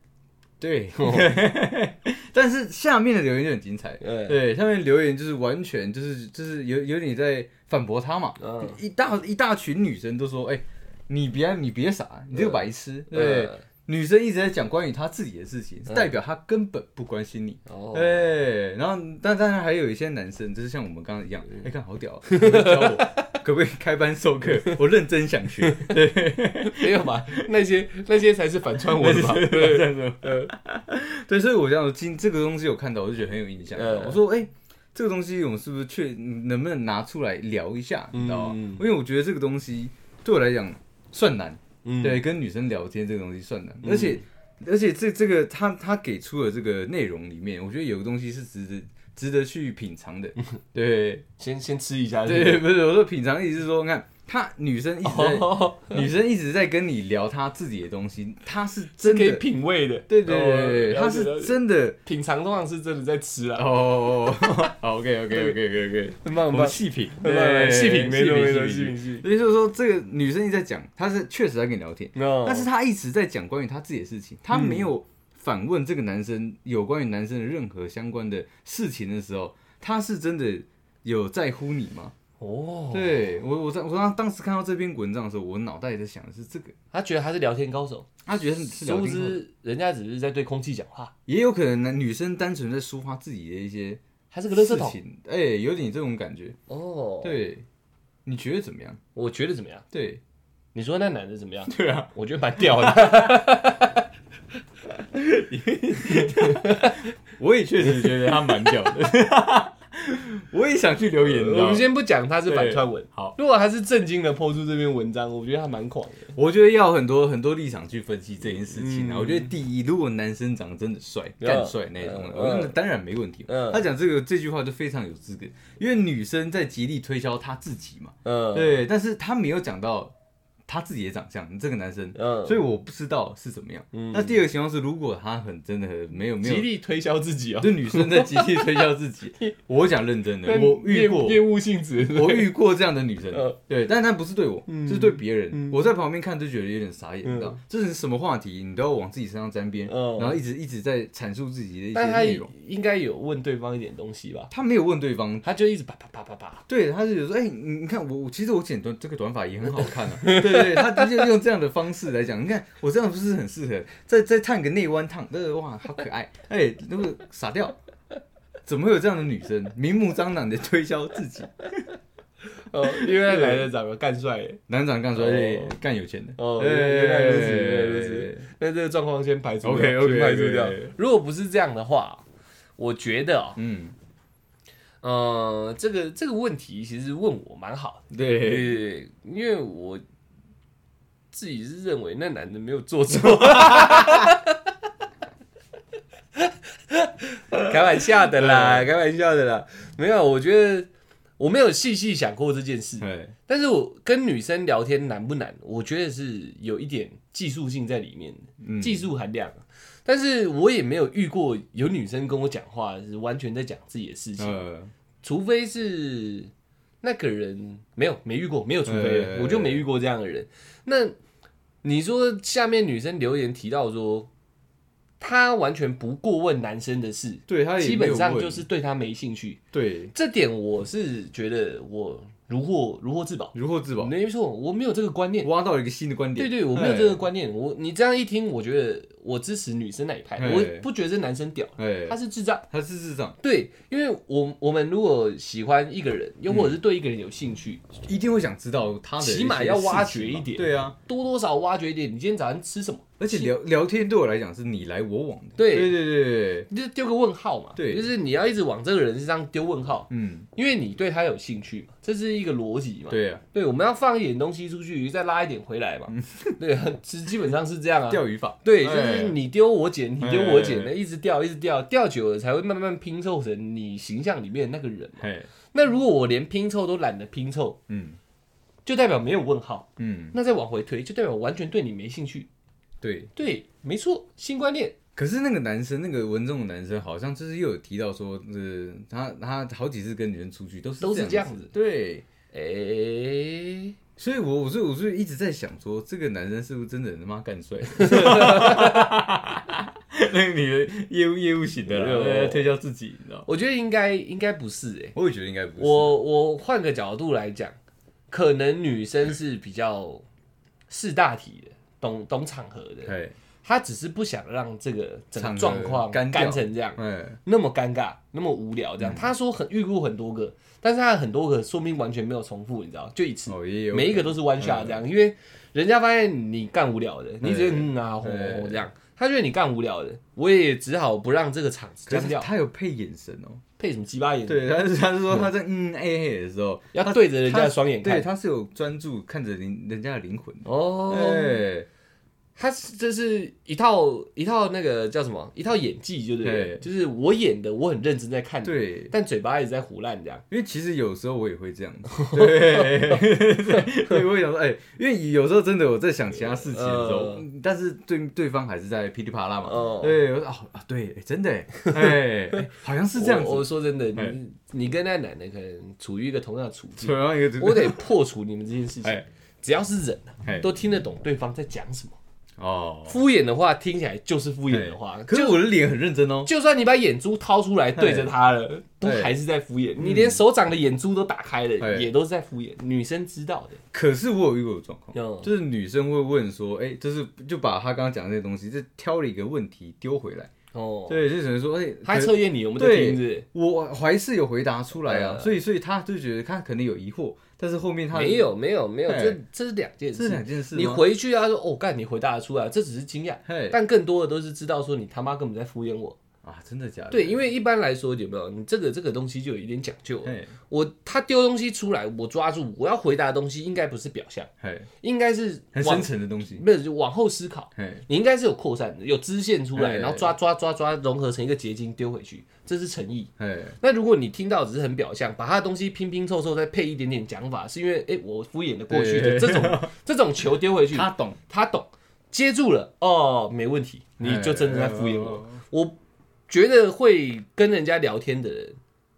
对，[laughs] [laughs] [laughs] 但是下面的留言就很精彩。对，对，下面留言就是完全就是就是有有点在反驳他嘛，嗯。一大一大群女生都说，哎、你别你别傻，你这个白痴，对，嗯女生一直在讲关于她自己的事情，嗯代表她根本不关心你。哦，对，然后但当然还有一些男生，就是像我们刚刚一样，嗯哎、看好屌、[laughs] 啊，教我可不可以开班授课？我认真想学。对 [laughs] 没有吧？那些那些才是反串我的吧？[laughs] 对，这样子，对，所以我这样今这个东西有看到，我就觉得很有印象。嗯我说，哎、这个东西我们是不是确能不能拿出来聊一下？你知道吗？嗯因为我觉得这个东西对我来讲算难，嗯，对，跟女生聊天这个东西算难，而且而且这这个他他给出的这个内容里面，我觉得有个东西是值得值得去品尝的。对先先吃一下，对，不是我说品尝的意思是说，看他女生一直在、哦，女生一直在跟你聊她自己的东西，她是真可以的，品味的，对对对对，她是真的。品尝通常是真的在吃啊，哦，好，OK OK OK OK OK，我很棒很棒，们细品，很棒很棒细品没错没错，细细品细品，所以就是说，这个女生一直在讲，她是确实在跟你聊天，哦。但是她一直在讲关于她自己的事情，她没有反问这个男生有关于男生的任何相关的事情的时候，她是真的有在乎你吗？哦，对我，我在我当当时看到这篇文章的时候，我脑袋在想的是这个，他觉得他是聊天高手，他觉得是聊天后，知人家只是在对空气讲话，也有可能男女生单纯在抒发自己的一些他是个垃圾桶。哎、有点这种感觉。哦，，对，你觉得怎么样？我觉得怎么样？对，你说那男的怎么样？[laughs] 对啊，我觉得蛮屌的。[laughs] 我也确实觉得他蛮屌的，[laughs] [laughs] 我也想去留言，我们先不讲他是反串文，好，如果他是正经的抛出这篇文章，我觉得他蛮狂的。我觉得要很多很多立场去分析这件事情啊。嗯。我觉得第一，如果男生长得真的帅、嗯干帅那种的，嗯那当然没问题。嗯。他讲这个这句话就非常有资格，因为女生在极力推销她自己嘛，嗯，，对，但是他没有讲到他自己的长相，这个男生，嗯，所以我不知道是怎么样。嗯。那第二个情况是，如果他很真的很没有没有极，力推销自己哦，就女生在极力推销自己，[laughs] 我讲认真的，我遇过，业务性质，我遇过这样的女生嗯，对，但她不是对我，嗯。是对别人。嗯。我在旁边看就觉得有点傻眼，嗯你知道，这是什么话题，你都要往自己身上沾边，嗯。然后一直一直在阐述自己的一些内容。应该有问对方一点东西吧？他没有问对方，他就一直啪啪啪啪啪，对，他就有说，哎、你你看我，我其实我剪短这个短发也很好看啊，[laughs] 对对他，他就用这样的方式来讲，你看我这样不是很适合，再再烫个内弯烫，那个哇，好可爱，哎、那个傻掉，怎么会有这样的女生，明目张胆的推销自己？哦，因为那男的长得干帅耶，男长干出来哦干有钱的，哦哎原来如此原来如此那这个状况先排除掉 OK，OK，排除掉。如果不是这样的话，我觉得哦，嗯，呃，这个这个问题其实问我蛮好对，因为我自己是认为那男的没有做错，[laughs] 开玩笑的啦，开玩笑的啦，没有，我觉得我没有细细想过这件事，对，但是我跟女生聊天难不难？我觉得是有一点技术性在里面的，嗯。技术含量。但是我也没有遇过有女生跟我讲话是完全在讲自己的事情，呃，除非是那个人没有没遇过，没有除非我就没遇过这样的人。那你说下面女生留言提到说，她完全不过问男生的事，对她基本上就是对他没兴趣。对，这点我是觉得我如获如获至宝。如获至宝，没错，我没有这个观念。挖到了一个新的观点，对对，我没有这个观念。我你这样一听，我觉得我支持女生那一派，哎我不觉得这男生屌，哎，他是智障。他是智障，对，因为我我们如果喜欢一个人，又或者是对一个人有兴趣，一定会想知道他的起码要挖掘一点对啊，多多少挖掘一点。你今天早上吃什么？而且聊聊天对我来讲是你来我往的，对对对对就丢个问号嘛。对就是你要一直往这个人身上丢问号，嗯，因为你对他有兴趣嘛，这是一个逻辑嘛。对啊，对，我们要放一点东西出去，再拉一点回来嘛。[laughs] 对，基基本上是这样啊。钓鱼法，对，就哎是你丢我捡，你丢我捡，哎那一直钓，一直钓，钓久了才会慢慢拼凑成你形象里面的那个人嘛。那如果我连拼凑都懒得拼凑，嗯就代表没有问号。嗯，那再往回推，就代表我完全对你没兴趣。对。对，没错，新观念。可是那个男生，那个文中的男生，好像就是又有提到说，呃，他他好几次跟女生出去都是都是这样子子，对。哎、所以我我所以我就一直在想说，这个男生是不是真的他妈干帅？[laughs] 那个女的业务业务型的啦，没有对推销自己，你知道？我觉得应该应该不是哎、我也觉得应该不是。我我换个角度来讲，可能女生是比较识大体的，懂懂场合的，哎她只是不想让这个整个场状况干干成这样，哎，那么尴尬，那么无聊嗯这样。他说很预估很多个，但是他很多个说明完全没有重复，你知道，就一次。哦每一个都是 one shot 这样，因为人家发现你干无聊的，你只是嗯。啊吼对吼这样，他觉得你干无聊的，我也只好不让这个场子掉，他有配眼神哦。配什么鸡巴眼，对，他是他是说他在嗯哎嘿的时候，要他对着人家的双眼看。对，他是有专注看着人人家的灵魂的。哦，哎，他是这是一套一套那个叫什么？一套演技，就是，对？就是我演的，我很认真在看你，对，但嘴巴一直在胡乱这样。因为其实有时候我也会这样子，[laughs] 对，对，对，我会想说，哎、因为有时候真的我在想其他事情的时候，嗯但是对对方还是在噼里啪啦嘛，哦对，我说哦啊，对，哎真的，[laughs] 哎、好像是这样我我，说真的，哎。你你跟那男的可能处于一个同样的处境，同样一个，我得破除你们这件事情。[laughs] 哎。只要是人啊哎。都听得懂对方在讲什么。哦，敷衍的话听起来就是敷衍的话，可是就我的脸很认真哦，就算你把眼珠掏出来对着他了，都哎还是在敷衍。你连手掌的眼珠都打开了，哎也都是在敷衍。女生知道的，可是我有遇过的状况，嗯。就是女生会问说，哎、就是就把她刚刚讲的那些东西，就挑了一个问题丢回来，哦，对，就只能说，哎、他测验你有没有在听是我还是有回答出来啊，呃所以所以他就觉得他可能有疑惑，但是后面他没有没有没有，哎这这是两件这是两事。件事你回去啊说哦干，你回答得出来，这只是惊讶，嘿但更多的都是知道说你他妈根本在敷衍我。啊，真的假的？对，因为一般来说有没有你这个这个东西就有一点讲究。嘿我他丢东西出来，我抓住，我要回答的东西应该不是表象，嘿，应该是很深层的东西，没有就往后思考。嘿，你应该是有扩散的，有支线出来，哎然后抓抓抓抓，融合成一个结晶丢回去，这是诚意。嘿，那如果你听到只是很表象，把他的东西拼拼凑凑，再配一点点讲法，是因为哎、诶我敷衍的过去的这种这种球丢回去，他懂，他懂，接住了哦，没问题，你就真的在敷衍我。哦，我觉得会跟人家聊天的人，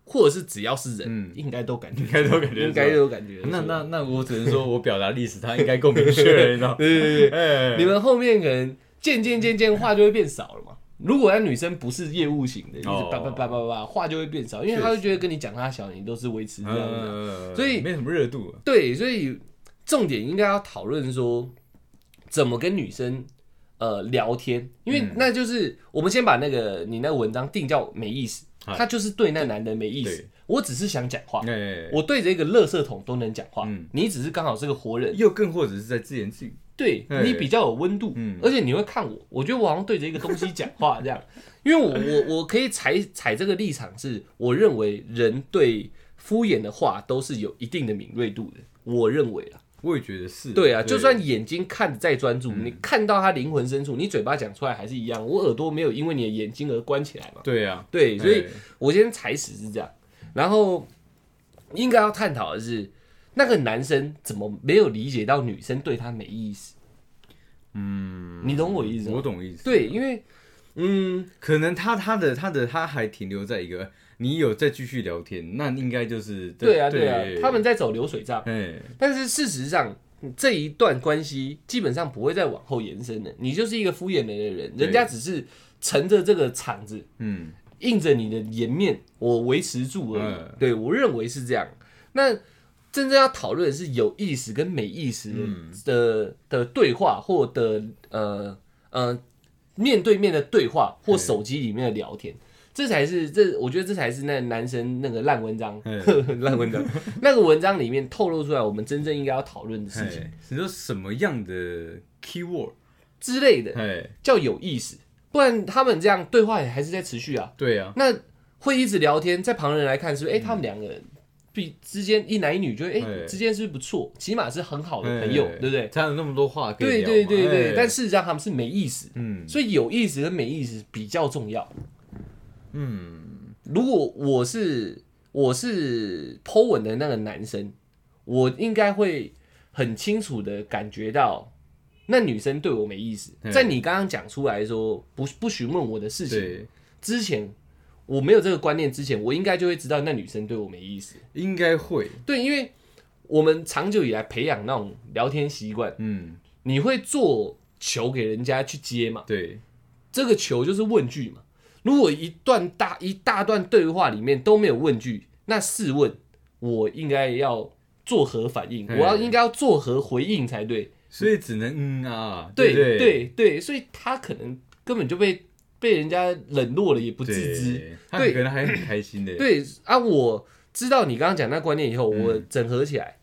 或者是只要是人，嗯应该都感觉应该都感觉应该都有感觉。那那那我只能说我表达历史，他应该够明确了，你知道？对 [laughs] 对对，[laughs] 哎你们后面可能渐渐渐渐话就会变少了嘛。如果那女生不是业务型的，一直哦叭叭叭叭叭，话就会变少，因为她会觉得跟你讲她小，你都是维持这样的。嗯所以没什么热度啊，对，所以重点应该要讨论说怎么跟女生呃聊天，因为嗯。那就是我们先把那个你那个文章定叫没意思，哎他就是对那男的没意思。我只是想讲话，哎，我对着一个垃圾桶都能讲话嗯，你只是刚好是个活人，又更或者是在自言自语，对哎你比较有温度，嗯。而且你会看我，我觉得我好像对着一个东西讲话 [laughs] 这样，因为我我我可以踩踩这个立场是，我认为人对敷衍的话都是有一定的敏锐度的，我认为啊，我也觉得是，对啊，就算眼睛看得再专注，嗯。你看到他灵魂深处，你嘴巴讲出来还是一样，我耳朵没有因为你的眼睛而关起来嘛，对啊，对，所以我今天踩死是这样，然后应该要探讨的是那个男生怎么没有理解到女生对他没意思。嗯，你懂我意思吗？我懂意思，对，因为嗯，可能他他的他的他还停留在一个你有再继续聊天，那应该就是对啊，对啊，他们在走流水账，哎但是事实上。这一段关系基本上不会再往后延伸的，你就是一个敷衍人的人，人家只是乘着这个场子，嗯硬着你的颜面，我维持住而已。嗯对我认为是这样。那真正要讨论的是有意识跟没意识的、嗯的的对话，或的呃呃面对面的对话，或嗯手机里面的聊天。这才是这，我觉得这才是那男生那个烂文章，[laughs] 嗯烂文章。那个文章里面透露出来，我们真正应该要讨论的事情哎，你说什么样的 keyword？之类的，哎，叫有意思，不然他们这样对话也还是在持续啊。对啊，那会一直聊天，在旁人来看是不是？哎、他们两个人比之间一男一女，觉得哎、哎之间是不是不错？起码是很好的朋友，哎对不对？才有那么多话可以对对对对，哎但事实上他们是没意思，嗯所以有意思跟没意思比较重要。嗯如果我是我是 Po 文的那个男生，我应该会很清楚的感觉到。那女生对我没意思，哎在你刚刚讲出来说不不询问我的事情，之前，我没有这个观念之前，我应该就会知道那女生对我没意思。应该会，对，因为我们长久以来培养那种聊天习惯，嗯你会做球给人家去接嘛？对，这个球就是问句嘛。如果一段大一大段对话里面都没有问句，那试问我应该要作何反应？我要应该要作何回应才对？所以只能嗯啊，对对对对，所以他可能根本就被被人家冷落了，也不不自知。对，可能还很开心的，对啊，我知道你刚刚讲那观念以后，嗯我整合起来，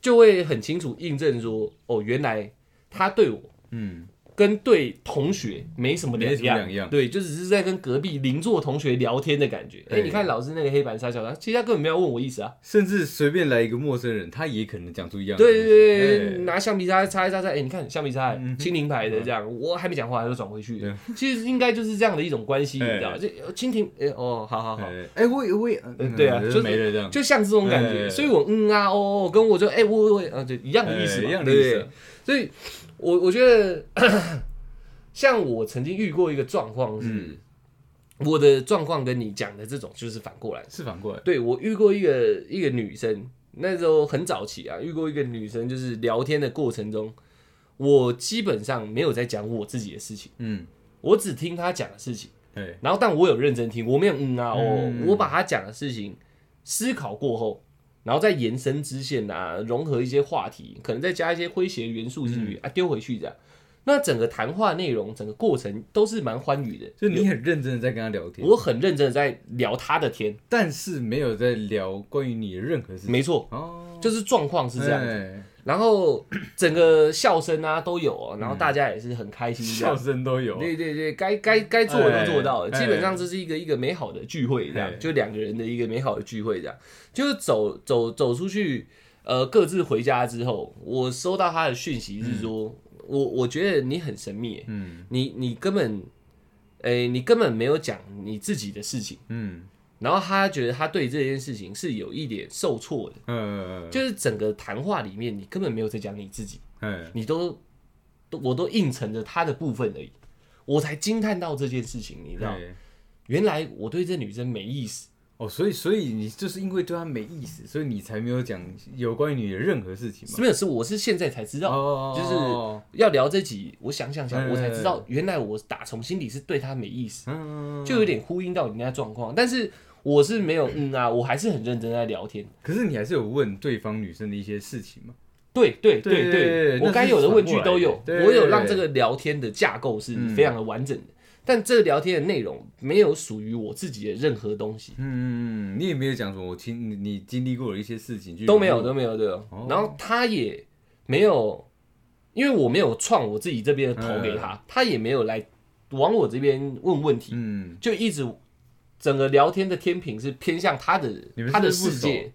就会很清楚印证说，哦，原来他对我嗯跟对同学没什么两样对，就只是在跟隔壁邻座同学聊天的感觉。哎、对你看老师那个黑板杀小他，其实他根本没有问我意思啊。甚至随便来一个陌生人，他也可能讲出一样的对。对对，哎拿橡皮擦擦一擦擦，哎、你看橡皮擦蜻蜓牌的这样，我还没讲话，他就转回去对。其实应该就是这样的一种关系，你哎知道吗？就蜻蜓，哎、哦，好好好。哎哎，我也我也，嗯对啊就是没了这样，就像这种感觉，哎所以我嗯啊哦哦，跟我就哎、我我啊，就一样的意思一样的意思？所以我我觉得，像我曾经遇过一个状况是，嗯我的状况跟你讲的这种就是反过来。是反过来。对我遇过一个一个女生，那时候很早期啊，遇过一个女生，就是聊天的过程中，我基本上没有在讲我自己的事情，嗯，我只听她讲的事情。对，然后但我有认真听，我没有嗯啊哦，嗯我把她讲的事情思考过后，然后再延伸支线啊，融合一些话题，可能再加一些诙谐元素进去、嗯。啊，丢回去这样。那整个谈话内容，整个过程都是蛮欢愉的，就你很认真的在跟他聊天，我很认真的在聊他的天，但是没有在聊关于你的任何事情。没错，哦，就是状况是这样然后整个笑声啊都有哦，然后大家也是很开心笑。声都有。对对对，该该该做的都做到了，哎基本上这是一个一个美好的聚会，这样哎。就两个人的一个美好的聚会，这样。就是走走走出去，呃，各自回家之后，我收到他的讯息是说，我我觉得你很神秘，嗯。你你根本，哎，你根本没有讲你自己的事情，嗯然后他觉得他对这件事情是有一点受挫的，嗯就是整个谈话里面你根本没有在讲你自己。嗯，你都都我都应承着他的部分而已，我才惊叹到这件事情，你知道，哎原来我对这女生没意思，哦，所以所以你就是因为对他没意思，所以你才没有讲有关于你的任何事情嘛？没有是我是现在才知道，哦，就是要聊这集，我想想想，嗯我才知道原来我打从心里是对她没意思，嗯，就有点呼应到你那状况，但是我是没有嗯啊，我还是很认真在聊天。可是你还是有问对方女生的一些事情吗？对对对对我该有的问句都有，我有让这个聊天的架构是非常的完整的，但这个聊天的内容没有属于我自己的任何东西。嗯，你也没有讲说我经你你经历过的一些事情都没有，都没有，对哦然后他也没有，因为我没有创我自己这边的头给他，他也没有来往我这边问问题，嗯，就一直整个聊天的天平是偏向他的他的世界，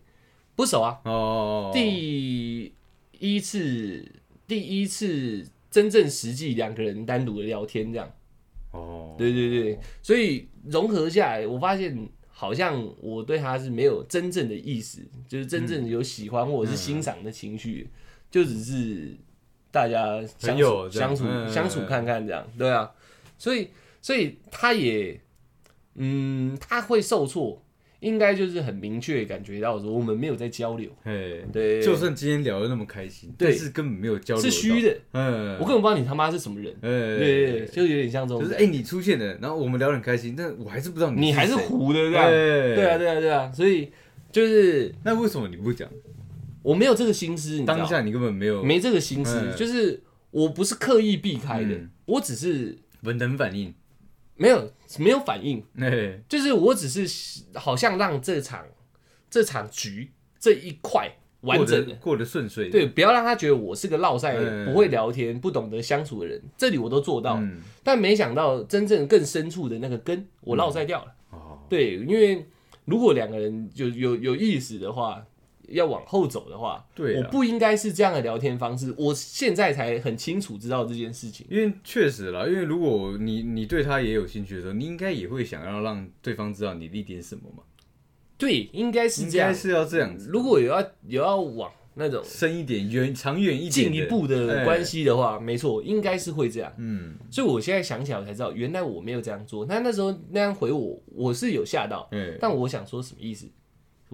不熟啊。哦，第一次，第一次真正实际两个人单独的聊天这样，哦，对对对，所以融合下来，我发现好像我对他是没有真正的意思，就是真正有喜欢或者是欣赏的情绪，就只是大家相处相处嗯。相处看看这样，对啊，所以所以他也，嗯，他会受挫。应该就是很明确感觉到说我们没有在交流，嘿，对，就算今天聊的那么开心，对。但是根本没有交流，是虚，的，嗯，我根本不知道你他妈是什么人，哎，对就有点像这种。就是哎，你出现了，然后我们聊很开心，但我还是不知道你你还是糊的这样，对对啊，对啊，对啊，所以就是那为什么你不讲？我没有这个心思，当下你根本没有没这个心思，嗯就是我不是刻意避开的嗯，我只是本能反应，没有没有反应，哎，就是我只是好像让这场这场局这一块完整的。得过得顺遂，对，不要让他觉得我是个落赛、嗯。不会聊天、不懂得相处的人，这里我都做到。嗯，但没想到真正更深处的那个根，我落赛掉了。哦，对，因为如果两个人有有有意思的话，要往后走的话，对啊我不应该是这样的聊天方式。我现在才很清楚知道这件事情。因为确实啦，因为如果你你对他也有兴趣的时候，你应该也会想要让对方知道你的一点什么嘛，对，应该是这样应该。是要这样子，如果有要有要往那种深一点、远长远一点、进一步的哎关，系的话，没错，应该是会这样。嗯，所以我现在想起来，我才知道，原来我没有这样做。那那时候那样回我，我是有吓到，嗯，但我想说什么意思？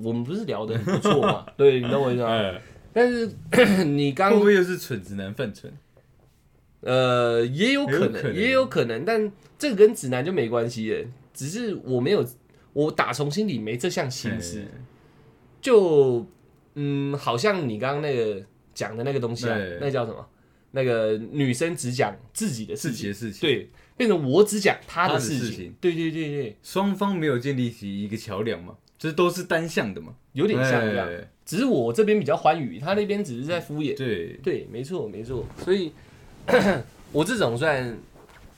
我们不是聊的很不错嘛？[laughs] 对，你懂我意思吗？哎，但是 [coughs] 你刚会不会又是蠢直男犯蠢？呃，也有可能，也有可能也有可能，但这个跟直男就没关系耶。只是我没有，我打从心里没这项心思，哎就嗯，好像你刚刚那个讲的那个东西啊对，那叫什么？那个女生只讲自己的事情，自己的事情，，对，变成我只讲她她的事事情对对对对，双方没有建立起一个桥梁嘛，就是都是单向的嘛，有点像这样。哎。只是我这边比较欢愉，他那边只是在敷衍。对，对，没错没错，所以 [coughs] 我这种算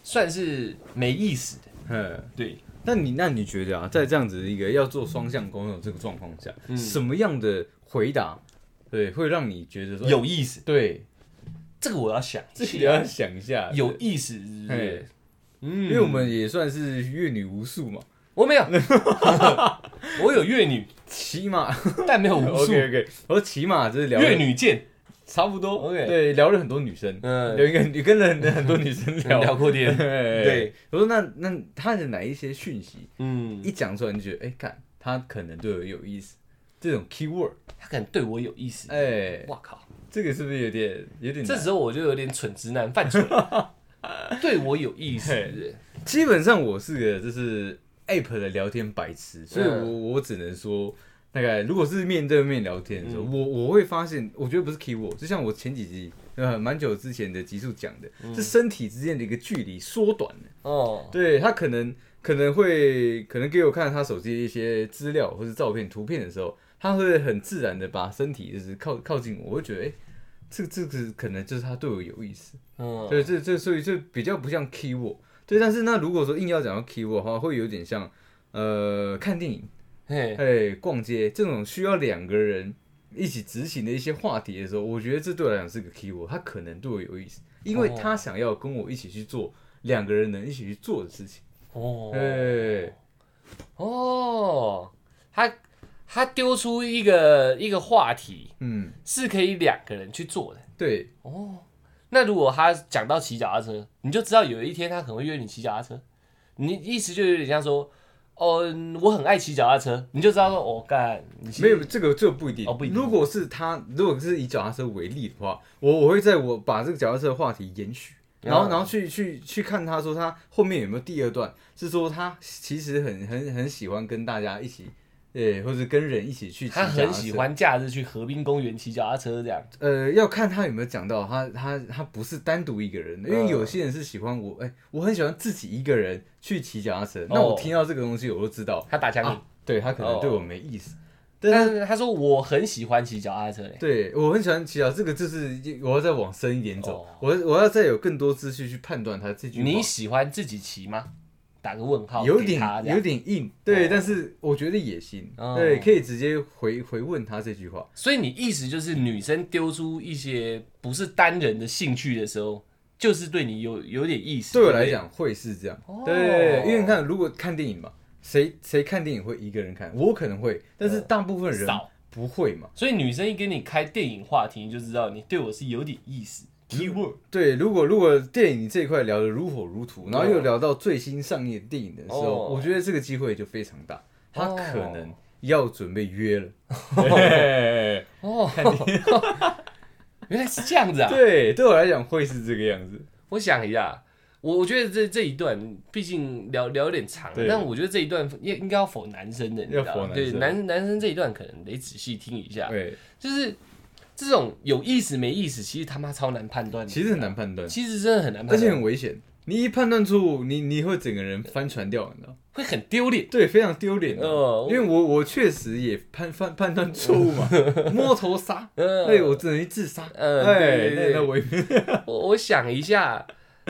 算是没意思的，嗯，对，那你那你觉得啊，在这样子一个要做双向沟通的这个状况下，嗯。什么样的回答，对，会让你觉得说有意思，对，这个我要想一下，这个要想一下，有意思，是不是？嘿？嗯，因为我们也算是阅女无数嘛，我没有，[laughs] 我有粤女，起码但没有无数 OK OK，我说起码就是聊了粤女见，差不多。OK 对，聊了很多女生，嗯。有一个你跟了很很多女生聊。聊过天，[laughs] 对。对，我说那那他的哪一些讯息嗯，一讲出来，你就觉得哎，看他可能对我有意思，这种 keyword，他可能对我有意思，哎，哇靠，这个是不是有点有点难？这时候我就有点蠢直男犯蠢，[laughs] 对我有意思，基本上我是个就是 app 的聊天白痴，所以我、嗯我只能说，大概如果是面对面聊天的时候，嗯。我我会发现，我觉得不是 keyword，就像我前几集呃蛮久之前的集数讲的，嗯。是身体之间的一个距离缩短了。哦，对他可能可能会可能给我看他手机的一些资料或者照片、图片的时候，他会很自然的把身体就是靠靠近我，我会觉得哎。这这个可能就是他对我有意思，嗯，对，这这所以就比较不像 keyword，对，但是那如果说硬要讲到 keyword 的话，会有点像呃看电影、嘿，哎逛街这种需要两个人一起执行的一些话题的时候，我觉得这对我来讲是个 keyword，他可能对我有意思，因为哦。他想要跟我一起去做两个人能一起去做的事情，哦，哎，哦，他他丢出一个一个话题嗯，是可以两个人去做的。对，哦。那如果他讲到骑脚踏车，你就知道有一天他可能会约你骑脚踏车，你意思就有点像说，哦，我很爱骑脚踏车，你就知道说，哦，干，没有这个这个不一定，哦不一定。如果是他，如果是以脚踏车为例的话，我我会在我把这个脚踏车的话题延续。然后，嗯然后去去去看他说他后面有没有第二段，是说他其实很很很喜欢跟大家一起，呃，或者跟人一起去骑他很喜，欢假日去河滨公园骑脚踏车这样。呃，要看他有没有讲到他他他不是单独一个人的，因为嗯有些人是喜欢我，哎，我很喜欢自己一个人去骑脚踏车，那我听到这个东西我就知道，他打枪你，啊对他可能哦对我没意思，但是但是他说我很喜欢骑脚踏车嘞。对我很喜欢骑脚，这个就是我要再往深一点走，哦我我要再有更多资讯去判断他这句。你喜欢自己骑吗？打个问号，有点有。点硬，对，哦但是我觉得也行，哦对，可以直接回回问他这句话。所以你意思就是，女生丢出一些不是单人的兴趣的时候，就是对你有有点意思。对我来讲会是这样，哦对，因为你看，如果看电影嘛，谁谁看电影会一个人看？我可能会，但是大部分人少不会嘛。所以女生一跟你开电影话题，你就知道你对我是有点意思。Keyword 对，如果如果电影这一块聊得如火如荼，然后又聊到最新上映的电影的时候，哦。我觉得这个机会就非常大，他哦可能要准备约了。哦，[laughs] [laughs] 原来是这样子啊！对，对我来讲会是这个样子。我想一下，我我觉得这这一段毕竟聊聊有点长，但我觉得这一段应应该要否男生的，你知道吗？对，男男生这一段可能得仔细听一下，对，就是这种有意思没意思，其实他妈超难判断的，其实很难判断，其实真的很难判断而且，很危险。你一判断错误，你你会整个人翻船掉，你知道？会很丢脸。对，非常丢脸的。哦因为我我确实也判判判断错误嘛，[laughs] 摸头杀，嗯对我只能去自杀。嗯哎，对对对那那我 [laughs] 我我想一下，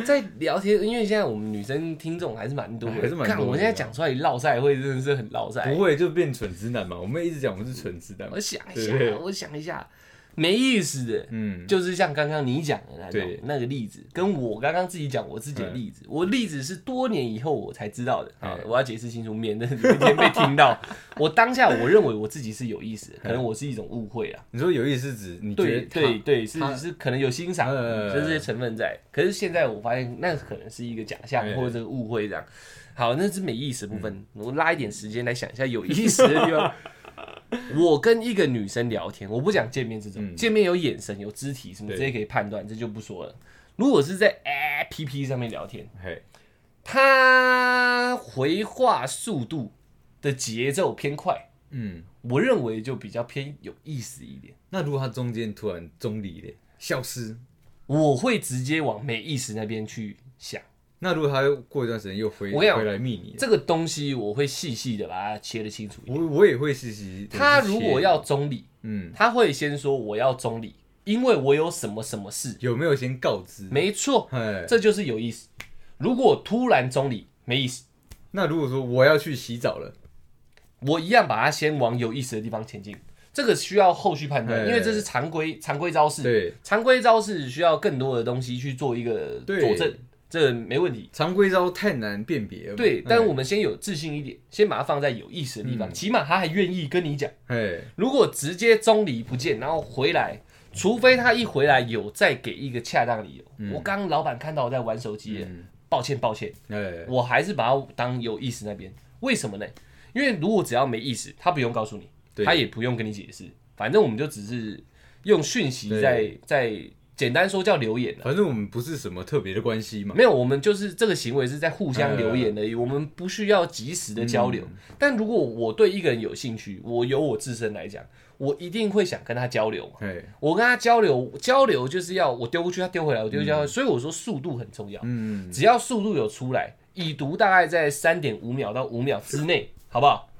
在聊天，因为现在我们女生听众还是蛮多的，还是蛮多的看我现在讲出来落赛会真的是很落赛不。会就变蠢直男嘛。我们一直讲我们是蠢直男我。想一下，我想一下，没意思的，嗯，就是像刚刚你讲的那种那个例子，跟我刚刚自己讲我自己的例子，我例子是多年以后我才知道的啊哎，我要解释清楚，免得有一天被听到。[laughs] 我当下我认为我自己是有意思的，可能我是一种误会啊。你说有意思是指你觉对得他对对，是是可能有欣赏，呃就这些成分在。可是现在我发现那可能是一个假象哎或者误会这样。好，那是没意思的部嗯分，我拉一点时间来想一下有意思的地方。[laughs] [laughs] 我跟一个女生聊天，我不讲见面这种，嗯见面有眼神、有肢体什么，对这些可以判断，这就不说了。如果是在 APP 上面聊天，嘿，她回话速度的节奏偏快，嗯，我认为就比较偏有意思一点。那如果他中间突然中离了，消失，我会直接往没意思那边去想。那如果他过一段时间又回我跟你讲回来密你，这个东西我会细细的把它切得清楚一点。我我也会细细。他如果要中立，嗯他会先说我要中立，因为我有什么什么事，有没有先告知？没错，哎，这就是有意思。如果突然中立，没意思，那如果说我要去洗澡了，我一样把它先往有意思的地方前进。这个需要后续判断，哎因为这是常规常规招式。对，常规招式需要更多的东西去做一个佐证，这没问题。常规招太难辨别了。对，但哎我们先有自信一点，先把它放在有意思的地方，嗯起码他还愿意跟你讲。哎，如果直接中离不见，然后回来，除非他一回来有再给一个恰当理由。我刚刚老板看到我在玩手机，嗯，抱歉抱歉，哎，我还是把它当有意思那边。为什么呢？因为如果只要没意思，他不用告诉你，他也不用跟你解释，反正我们就只是用讯息在在简单说叫留言了。反正我们不是什么特别的关系嘛。没有，我们就是这个行为是在互相留言而已，我们不需要及时的交流。但如果我对一个人有兴趣，我由我自身来讲，我一定会想跟他交流我跟他交流，交流就是要我丢过去，他丢回来，我丢过去，他所以我说速度很重要。嗯，只要速度有出来，已读大概在三点五秒到五秒之内，好不好？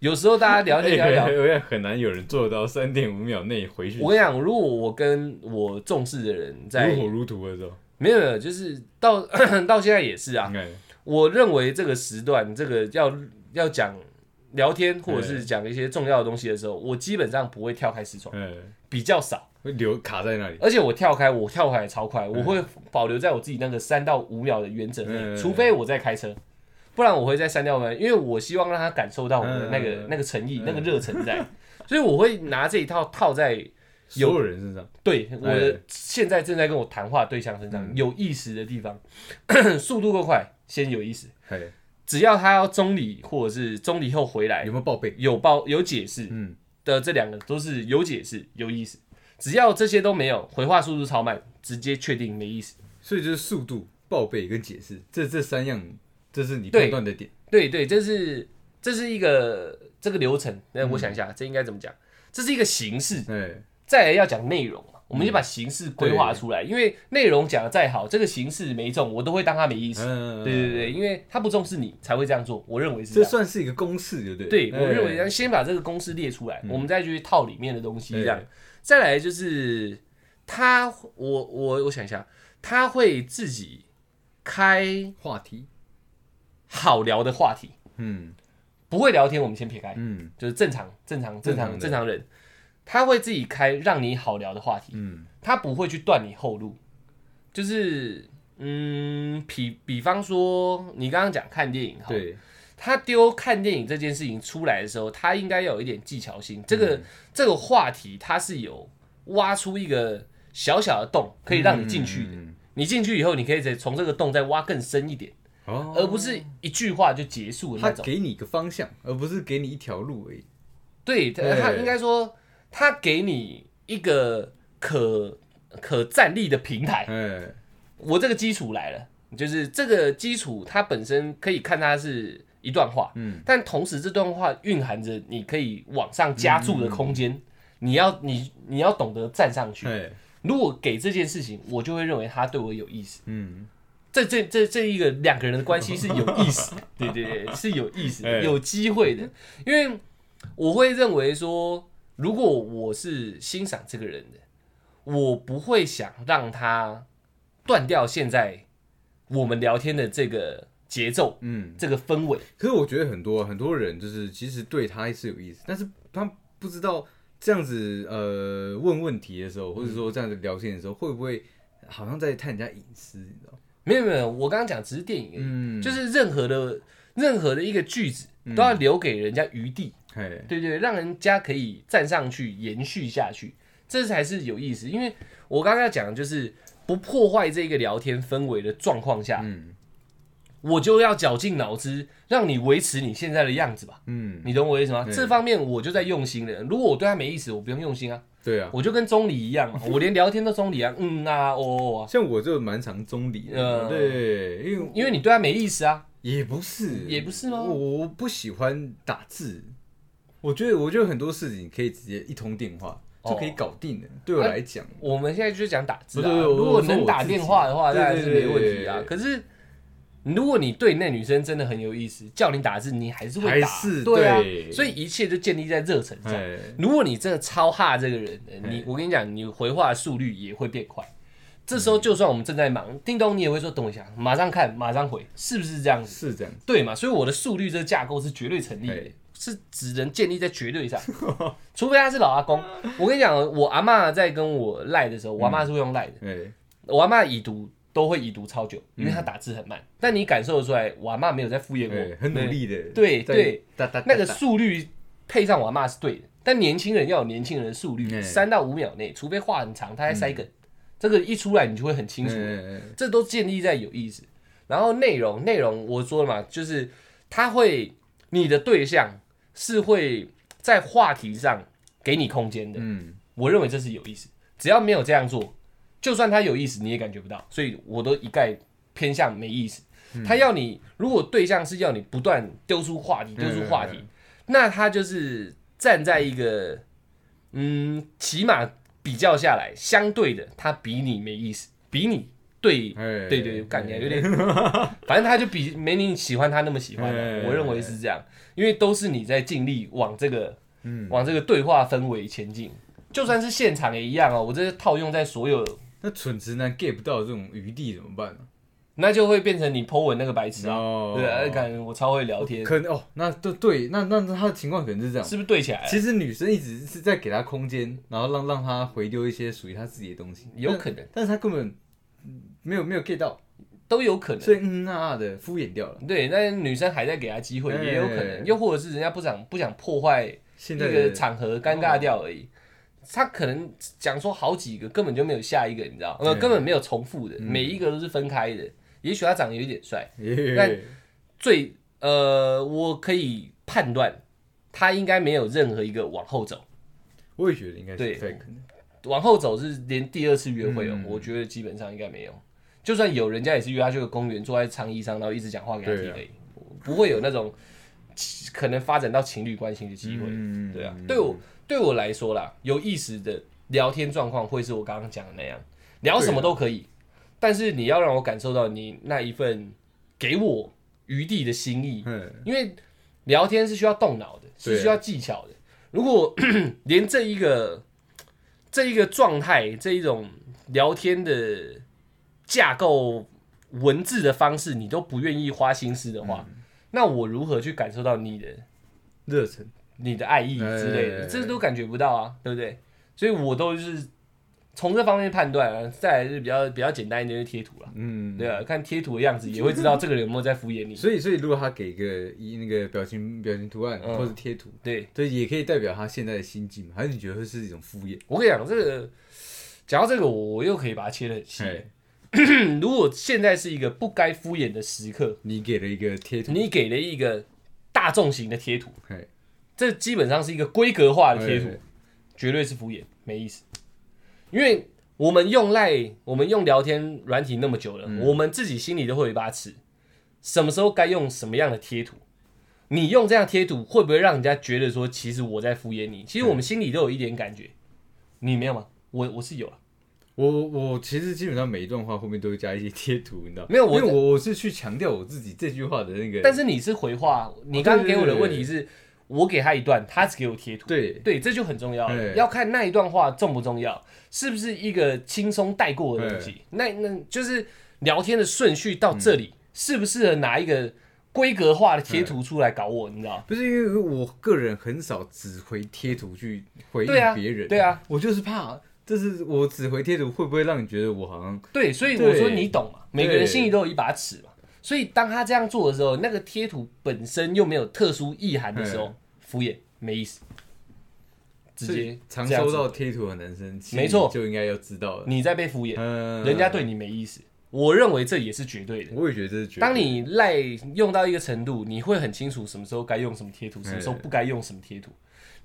有时候大家聊天聊一聊，我也很难有人做到三点五秒内回去，我跟你讲，如果我跟我重视的人在如火如荼的时候，没有没有，就是到 [coughs] 到现在也是啊。哎，我认为这个时段，这个要要讲聊天或者是讲一些重要的东西的时候，我基本上不会跳开视窗，哎，比较少。会留卡在那里。而且我跳开，我跳开也超快，我会保留在我自己那个三到五秒的原则内，嗯除非我在开车，不然我会再删掉门，因为我希望让他感受到我的那个、嗯那个诚意、那个热忱在，[laughs] 所以我会拿这一套套在所有人身上，对我现在正在跟我谈话对象身上、嗯。有意识的地方，[clears throat] 速度够快，先有意思。哎，只要他要中离或者是中离后回来有没有报备？有报有解释嗯，的这两个都是有解释有意思，只要这些都没有，回话速度超慢，直接确定没意思。所以就是速度、报备跟解释，这这三样，这是你对判断的点。对对，这是这是一个这个流程。那我想一嗯下，这应该怎么讲？这是一个形式，哎，再来要讲内容嘛，我们就把形式规划出来。因为内容讲的再好，这个形式没中，我都会当它没意思。嗯，对对对，因为他不重视你才会这样做，我认为是这。算是一个公式，对不对？对，我认为先把这个公式列出来，我们再去套里面的东西，这样哎。再来就是他，我我我想一下，他会自己开话题，好聊的话题，嗯。不会聊天我们先撇开，嗯。就是正常正常正常正常人，他会自己开让你好聊的话题，嗯，他不会去断你后路，就是嗯，比比方说你刚刚讲看电影，哈。对，他丢看电影这件事情出来的时候，他应该要有一点技巧性。这嗯。个、这个话题，它是有挖出一个小小的洞，可以让你进去的。嗯。你进去以后，你可以再从这个洞再挖更深一点，哦，而不是一句话就结束的他那种。给你一个方向，而不是给你一条路而已。对，他对他应该说，他给你一个可可站立的平台。哎，我这个基础来了，就是这个基础，它本身可以看它是一段话，嗯，但同时这段话蕴含着你可以往上加注的空间，你要你你要懂得站上去。哎，如果给这件事情，我就会认为他对我有意思。嗯，这这这这一个两个人的关系是有意思的，[laughs] 对对对，是有意思的，哎有机会的。因为我会认为说，如果我是欣赏这个人的，我不会想让他断掉现在我们聊天的这个节奏、嗯，这个氛围。可是我觉得很多很多人就是其实对他是有意思，但是他不知道这样子呃问问题的时候，或者说这样子聊天的时候，会不会好像在探人家隐私，你知道吗？没有没有，我刚刚讲只是电影而已，嗯，就是任何的任何的一个句子都要留给人家余地。哎，对对，让人家可以站上去延续下去，这才是有意思。因为我刚刚要讲的就是不破坏这个聊天氛围的状况下，嗯我就要绞尽脑汁让你维持你现在的样子吧。嗯，你懂我意思吗？对这方面我就在用心了。如果我对他没意思，我不用用心啊，对啊，我就跟钟离一样嘛，[laughs] 我连聊天都钟离啊，嗯啊，哦哦啊，像我就蛮常中离的，嗯对，因为因为你对他没意思啊。也不是，也不是吗我我不喜欢打字，我觉得我觉得很多事情可以直接一通电话就可以搞定的。对我来讲，我们现在就是讲打字啊，不是我如果能打我说我自己电话的话，对当然是没问题啊。可是如果你对那女生真的很有意思，叫你打字，你还是会打，对啊。对所以一切就建立在热忱上。哎，如果你真的超哈这个人，你哎我跟你讲，你回话的速率也会变快。这时候就算我们正在忙，叮咚，你也会说等我一下，马上看，马上回，是不是这样子？是这样子，对嘛？所以我的速率这个架构是绝对成立的，是只能建立在绝对上，[laughs] 除非他是老阿公。我跟你讲，我阿嬷在跟我赖的时候，我阿嬷是会用赖的，哎，我阿嬷已读都会已读超久，因为他打字很慢，但你感受得出来，我阿嬷没有在敷衍哎我，很努力的，在对对，那个速率配上我阿嬷是对的，但年轻人要有年轻人的速率，嗯三到五秒内，除非话很长，他还塞梗，这个一出来你就会很清楚。这都建立在有意思。然后内容内容我说了嘛，就是他会你的对象是会在话题上给你空间的，嗯，我认为这是有意思。只要没有这样做，就算他有意思，你也感觉不到。所以我都一概偏向没意思。嗯他要你，如果对象是要你不断丢出话题，丢出话题，嗯那他就是站在一个，嗯，起码比较下来，相对的，他比你没意思，比你对哎对对，感觉有点，[laughs] 反正他就比没你喜欢他那么喜欢我认为是这样，因为都是你在尽力往这个嗯，往这个对话氛围前进，就算是现场也一样哦。我这是套用在所有，那蠢直男 get 不到这种余地怎么办呢？那就会变成你 Po 文那个白痴啊。哦对啊，感觉我超会聊天，可能哦，那对对，那那那他的情况可能是这样。是不是对起来？其实女生一直是在给他空间，然后让让他回丢一些属于他自己的东西，有可能，但是他根本嗯没有没有 get 到，都有可能。所以嗯啊啊的敷衍掉了。对，那女生还在给他机会，哎也有可能，又或者是人家不想不想破坏一现在个的场合尴尬掉而已。他可能讲说好几个，根本就没有下一个，你知道，呃，嗯根本没有重复的，每一个都是分开的。也许他长得有一点帅，但最呃，我可以判断他应该没有任何一个往后走，我也觉得应该是对。往后走是连第二次约会哦，嗯。我觉得基本上应该没有。就算有人家也是约他去个公园，坐在长椅上，然后一直讲话给他听而已，不会有那种可能发展到情侣关系的机会。嗯对啊，对我对我来说啦，有意思的聊天状况会是我刚刚讲的那样，聊什么都可以，但是你要让我感受到你那一份给我余地的心意，嗯，因为聊天是需要动脑的，是需要技巧的。如果 [clears throat] 连这一个这一个状态，这一种聊天的架构、文字的方式，你都不愿意花心思的话，嗯。那我如何去感受到你的热忱，你的爱意之类的？哎这都感觉不到啊，对不对？所以我都是从这方面判断啊。再来是比较比较简单一点，就是贴图了。嗯，对啊，看贴图的样子也会知道这个人有没有在敷衍你。所以所以如果他给个一那个表情表情图案嗯或者贴图，对，对，也可以代表他现在的心境嘛？还是你觉得会是一种敷衍？我跟你讲，这个讲到这个，我我又可以把它切得很细。哎，[clears throat] 如果现在是一个不该敷衍的时刻，你给了一个贴图，你给了一个大众型的贴图嘿，这基本上是一个规格化的贴图哎，绝对是敷衍，没意思。因为我们用赖，我们用聊天软体那么久了，嗯我们自己心里都会有一把尺，什么时候该用什么样的贴图。你用这样贴图，会不会让人家觉得说，其实我在敷衍你？其实我们心里都有一点感觉，你没有吗？我我是有啊，我我其实基本上每一段话后面都会加一些贴图，你知道？没有我因为我我是去强调我自己这句话的那个，但是你是回话，你刚刚给我的问题是，我给他一段，他只给我贴图，对对，这就很重要了。要看那一段话重不重要，是不是一个轻松带过的东西？那那就是聊天的顺序到这里，适不适合拿一个规格化的贴图出来搞我？你知道？不是因为我个人很少只回贴图去回应别人，对啊，我就是怕，这是我只回贴图会不会让你觉得我好像对，所以我说你懂嘛，每个人心里都有一把尺嘛。所以当他这样做的时候，那个贴图本身又没有特殊意涵的时候，敷衍没意思，直接常收到贴图的男生，没错。就应该要知道了，你在被敷衍，嗯。人家对你没意思。我认为这也是绝对的。我也觉得这是绝对当你赖用到一个程度，你会很清楚什么时候该用什么贴图，什么时候不该用什么贴图。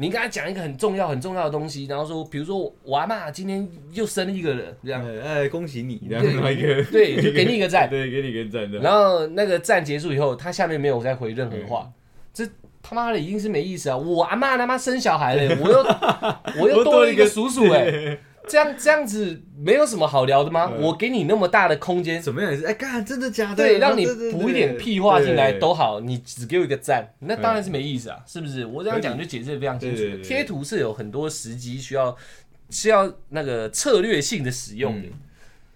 你跟他讲一个很重要、很重要的东西，然后说，比如说我阿妈今天又生了一个人，这样，恭喜你，这样个对，就给你一个赞。[laughs] 对，给你一个赞的，然后那个赞结束以后，他下面没有再回任何话，嗯这他妈的已经是没意思啊！我阿妈他妈生小孩了，我又 [laughs] 我又多了一个叔叔哎、[laughs] 这样这样子没有什么好聊的吗？嗯我给你那么大的空间，怎么样？也是，哎，干，真的假的？对，让你补一点屁话进来都好，你只给我一个赞，那当然是没意思啊，是不是？我这样讲就解释的非常清楚。贴图是有很多时机需要需要那个策略性的使用的，嗯。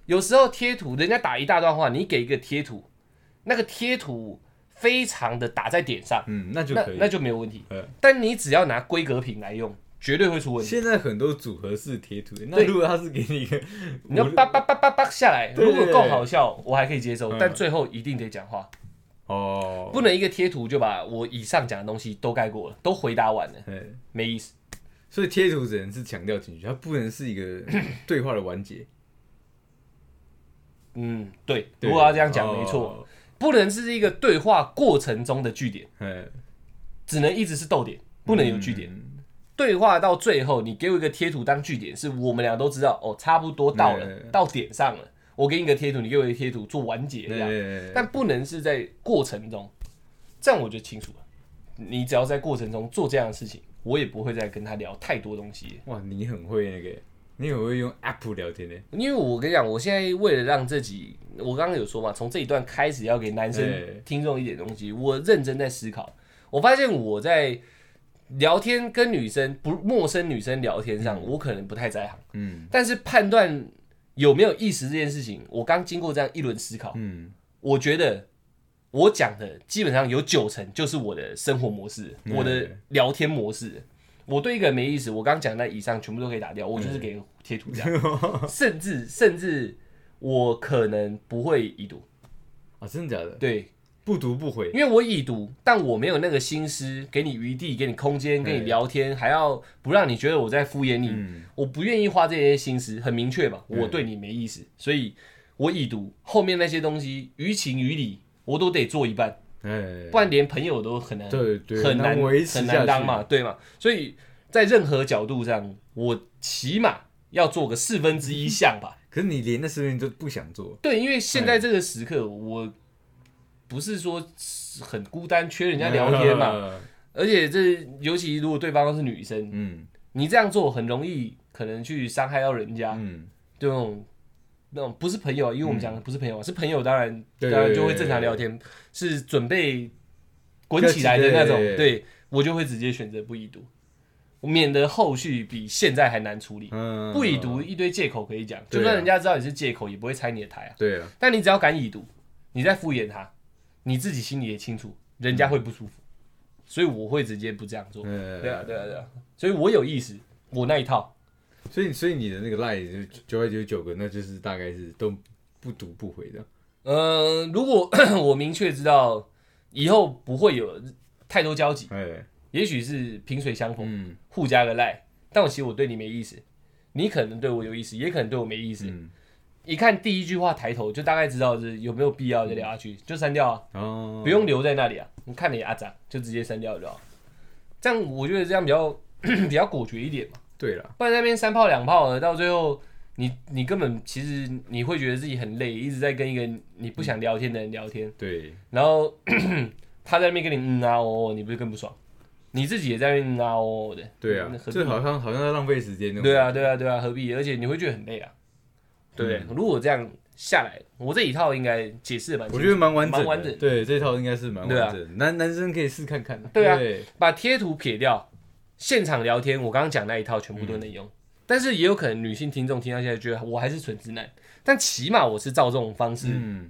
有时候贴图人家打一大段话，你给一个贴图，那个贴图非常的打在点上，嗯，那就可以。那那就没有问题。嗯。但你只要拿规格品来用，绝对会出问题。现在很多组合式贴图，那如果他是给你一个，[laughs] 你要叭叭叭叭叭下来，如果够好笑，我还可以接受，嗯但最后一定得讲话。哦，不能一个贴图就把我以上讲的东西都盖过了，都回答完了，哎，没意思。所以贴图只能是强调情绪，它不能是一个 [laughs] 对话的完结。嗯，对，如果要这样讲，没错，哦不能是一个对话过程中的句点，哎，只能一直是逗点，不能有句点。嗯对话到最后，你给我一个贴图当据点，是我们俩都知道哦，差不多到了，嗯到点上了。我给你个贴图，你给我一个贴图做完结这样，哎但不能是在过程中，这样我就清楚了。你只要在过程中做这样的事情，我也不会再跟他聊太多东西。哇，你很会那个，你很会用 app 聊天呢。因为我跟你讲，我现在为了让自己，我刚刚有说嘛，从这一段开始要给男生听众一点东西，我认真在思考。我发现我在聊天跟女生不陌生女生聊天上，我可能不太在行，嗯。但是判断有没有意识这件事情，我刚经过这样一轮思考，嗯，我觉得我讲的基本上有九成就是我的生活模式，嗯。我的聊天模式。我对一个人没意思，我刚刚讲的那以上全部都可以打掉，我就是给贴图这样，[laughs] 甚至甚至我可能不会已读，啊，真的假的？对，不读不回。因为我已读，但我没有那个心思给你余地，给你空间，跟你聊天，还要不让你觉得我在敷衍你，嗯我不愿意花这些心思，很明确嘛，嗯我对你没意思，所以我已读后面那些东西，于情于理，我都得做一半，哎，不然连朋友都很难，对对，很难很维持很难当嘛，对嘛？所以在任何角度上，我起码要做个四分之一项吧。[laughs] 可是你连那事情都不想做，对，因为现在这个时刻，我不是说很孤单，缺人家聊天嘛，嘛。而且这尤其如果对方是女生，嗯。你这样做很容易可能去伤害到人家，嗯，这种那种不是朋友啊，因为我们讲的不是朋友啊，是朋友，当然对当然就会正常聊天，是准备滚起来的那种，对对我就会直接选择不已读，免得后续比现在还难处理。嗯，不已读一堆借口可以讲，啊。就算人家知道你是借口，也不会拆你的台啊。对啊，但你只要敢已读，你在敷衍他，你自己心里也清楚，人家会不舒服，所以我会直接不这样做。嗯，对啊，对啊，对啊，所以我有意识，我那一套，所以所以你的那个赖就九百九十九个，那就是大概是都不读不回的。呃，如果 [coughs] 我明确知道以后不会有太多交集，哎，也许是萍水相逢，嗯。互加个赖，但我其实我对你没意思，你可能对我有意思，也可能对我没意思。嗯，一看第一句话抬头，就大概知道是有没有必要再聊下去，就删掉啊。哦，不用留在那里啊。你看你阿长就直接删掉就好。这样我觉得这样比较 [coughs] 比较果决一点嘛，对了，不然那边三炮两炮的，到最后你你根本其实你会觉得自己很累，一直在跟一个你不想聊天的人聊天，对，然后 [coughs] 他在那边跟你嗯啊哦哦，你不是更不爽？你自己也在那边嗯啊哦哦的，对啊那，这好像好像在浪费时间那种。对啊，对啊，对啊，何必？而且你会觉得很累啊，对不对？如果这样下来，我这一套应该解释的蛮清楚，我觉得蛮完整的，蛮完整。的对，这套应该是蛮完整的。男男生可以试看看。对啊。对。把贴图撇掉，现场聊天，我刚刚讲那一套全部都能用。但是也有可能女性听众听到现在觉得我还是纯直男，但起码我是照这种方式，嗯，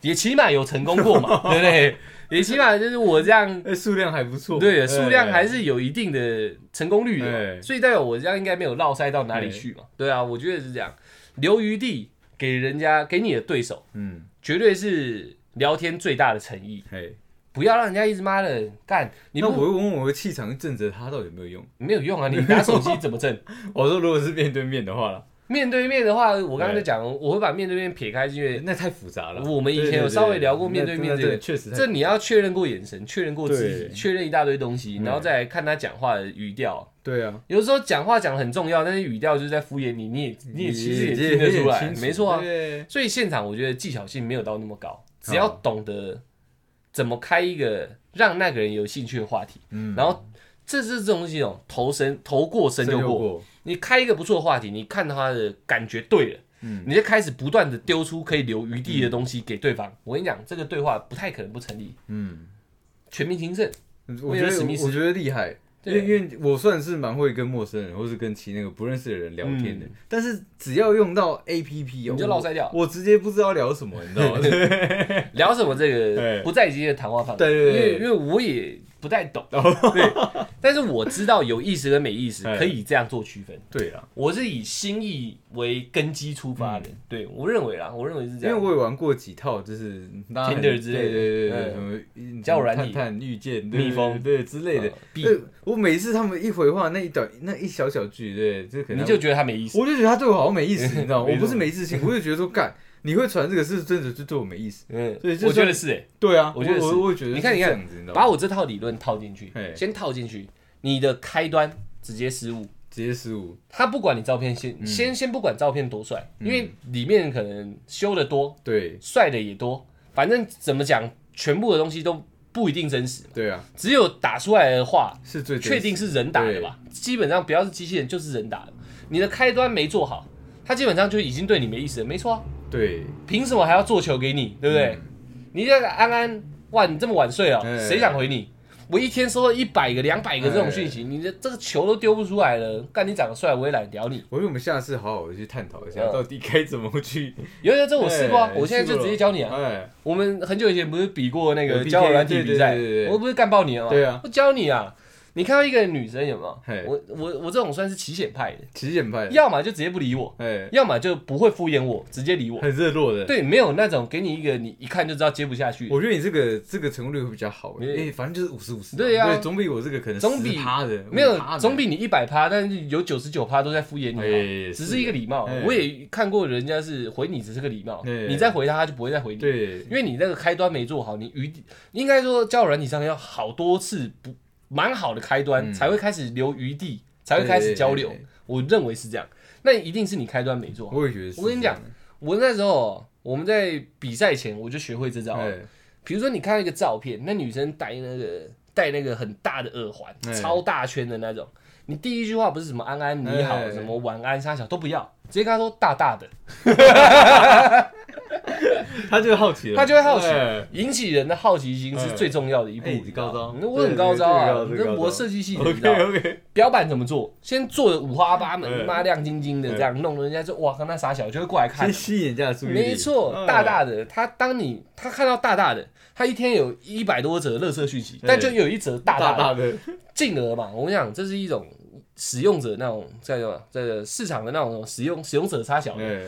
也起码有成功过嘛，[laughs] 对不对？也起码就是我这样，[laughs] 哎，数量还不错。对，数量还是是有一定的成功率的嘛，哎。所以代表我这样应该没有落塞到哪里去嘛，对啊，我觉得是这样，留余地给人家给你的对手，嗯，绝对是聊天最大的诚意，嘿，不要让人家一直妈的干，你不那我会问我的气场震着他到底有没有用？没有用啊，你拿手机怎么震？[laughs] 我说如果是面对面的话啦，面对面的话，我刚刚在讲，我会把面对面撇开，因为那太复杂了。我们以前有稍微聊过面对面这个，确实太这你要确认过眼神，确认过肢体，对。确认一大堆东西，嗯然后再来看他讲话的语调。对啊，有时候讲话讲得很重要，但是语调就是在敷衍你，你也你也其实也也听得出来，没错啊。所以现场我觉得技巧性没有到那么高，只要懂得怎么开一个让那个人有兴趣的话题，嗯，然后这是这种东西哦，头深头过身就过，过，你开一个不错的话题，你看到他的感觉对了，嗯你就开始不断的丢出可以留余地的东西给对方。我跟你讲，这个对话不太可能不成立。嗯，全民情圣，我觉得威尔史密斯我觉得厉害。因对为因为我算是蛮会跟陌生人或是跟其那个不认识的人聊天的，嗯但是只要用到 A P P 哦，你就落塞掉我，我直接不知道聊什么，你知道吗？[laughs] 聊什么这个 [laughs] 不在今天的谈话范围。对对对因为因为我也不太懂，[laughs] 对，但是我知道有意识跟没意识哎。可以这样做区分。对啦，我是以心意为根基出发的，对我认为啦，我认为是这样。因为我也玩过几套，就是 Tinder 之类的。对对对什么嗯交友软体。探探、遇见、蜜蜂。对对之类的。对，我每次他们一回话那一短那一小小句，对，这可能你就觉得他没意思。我就觉得他对我好像没意思，[laughs] 你知道吗？我不是没自信，我就觉得说干，你会传这个是真的就对我没意思。嗯，对就我觉得是哎，对啊，我觉得是。我我会觉得你看你看？把我这套理论套进去，先套进去，你的开端直接失误。直接失误，他不管你照片嗯。先先先不管照片多帅，因为里面可能修的多，对。帅的也多，反正怎么讲，全部的东西都不一定真实，对啊，只有打出来的话，是最确定是人打的吧？基本上不要是机器人就是人打的。你的开端没做好，他基本上就已经对你没意思了，没错啊。对，凭什么还要做球给你，对不对？你这个安安，哇，你这么晚睡哦，哎谁想回你？我一天收到一百个、两百个这种讯息，你的这个球都丢不出来了。干你长得帅，我也懒得屌你。我觉得我们下次好好的去探讨一下，嗯到底该怎么去。[laughs] 有有，这我试过啊哎，我现在就直接教你啊。哎，我们很久以前不是比过那个交友软体比赛对对对对，对我不是干爆你了吗？对啊我教你啊。你看到一个女生有没有？我我我这种算是起显派的，起点派，要么就直接不理我，哎，要么就不会敷衍我，直接理我。很热络的。对，没有那种给你一个你一看就知道接不下去。我觉得你这个这个成功率会比较好，因为反正就是五十五十。对啊对，总比我这个可能总比趴的没有5%的总比你一百趴，但是有九十九趴都在敷衍你，哎只是一个礼貌哎。我也看过人家是回你只是个礼貌，哎你再回他他就不会再回你，对因为你那个开端没做好，你余地应该说交友软体上要好多次不蛮好的开端嗯。才会开始留余地，才会开始交流。我认为是这样，那一定是你开端没做好。我也觉得是。我跟你讲我那时候我们在比赛前我就学会这招。了，哎，比如说你看到一个照片，那女生戴那个戴那个很大的耳环，哎超大圈的那种，你第一句话不是什么安安你好，哎什么晚安沙小都不要，直接跟她说大大的，[laughs] [laughs] 他就好奇了，他就会好奇哎引起人的好奇心是最重要的一步。高招。那我很高招啊，我设计系的，你知道吗？标板怎么做？先做的五花八门，哎妈亮晶晶的，哎这样弄得人家就哇，跟他傻小就会过来看。先。吸引人家的注意力。没错，哎大大的，他当你他看到大大的，他一天有一百多则乐色讯息，但就有一则大大的，进而嘛，我跟你讲，这是一种使用者那种在在市场的那种使用使用者差小的，哎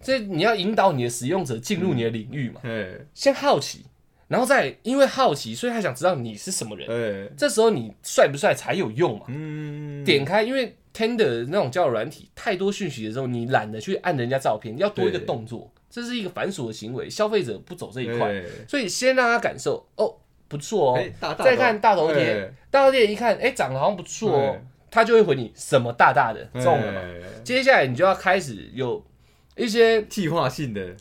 所以你要引导你的使用者进入你的领域嘛，嗯先好奇，然后再因为好奇，所以他想知道你是什么人，哎，这时候你帅不帅才有用嘛。嗯，点开，因为 Tender 那种交友软体太多讯息的时候，你懒得去按人家照片，要多一个对动作，这是一个繁琐的行为，消费者不走这一块，哎所以先让他感受哦不错哦，哎大大再看大头贴哎大头贴一看，哎长得好像不错哦哎，他就会回你什么大大的？中了嘛。哎接下来你就要开始有一些计划性的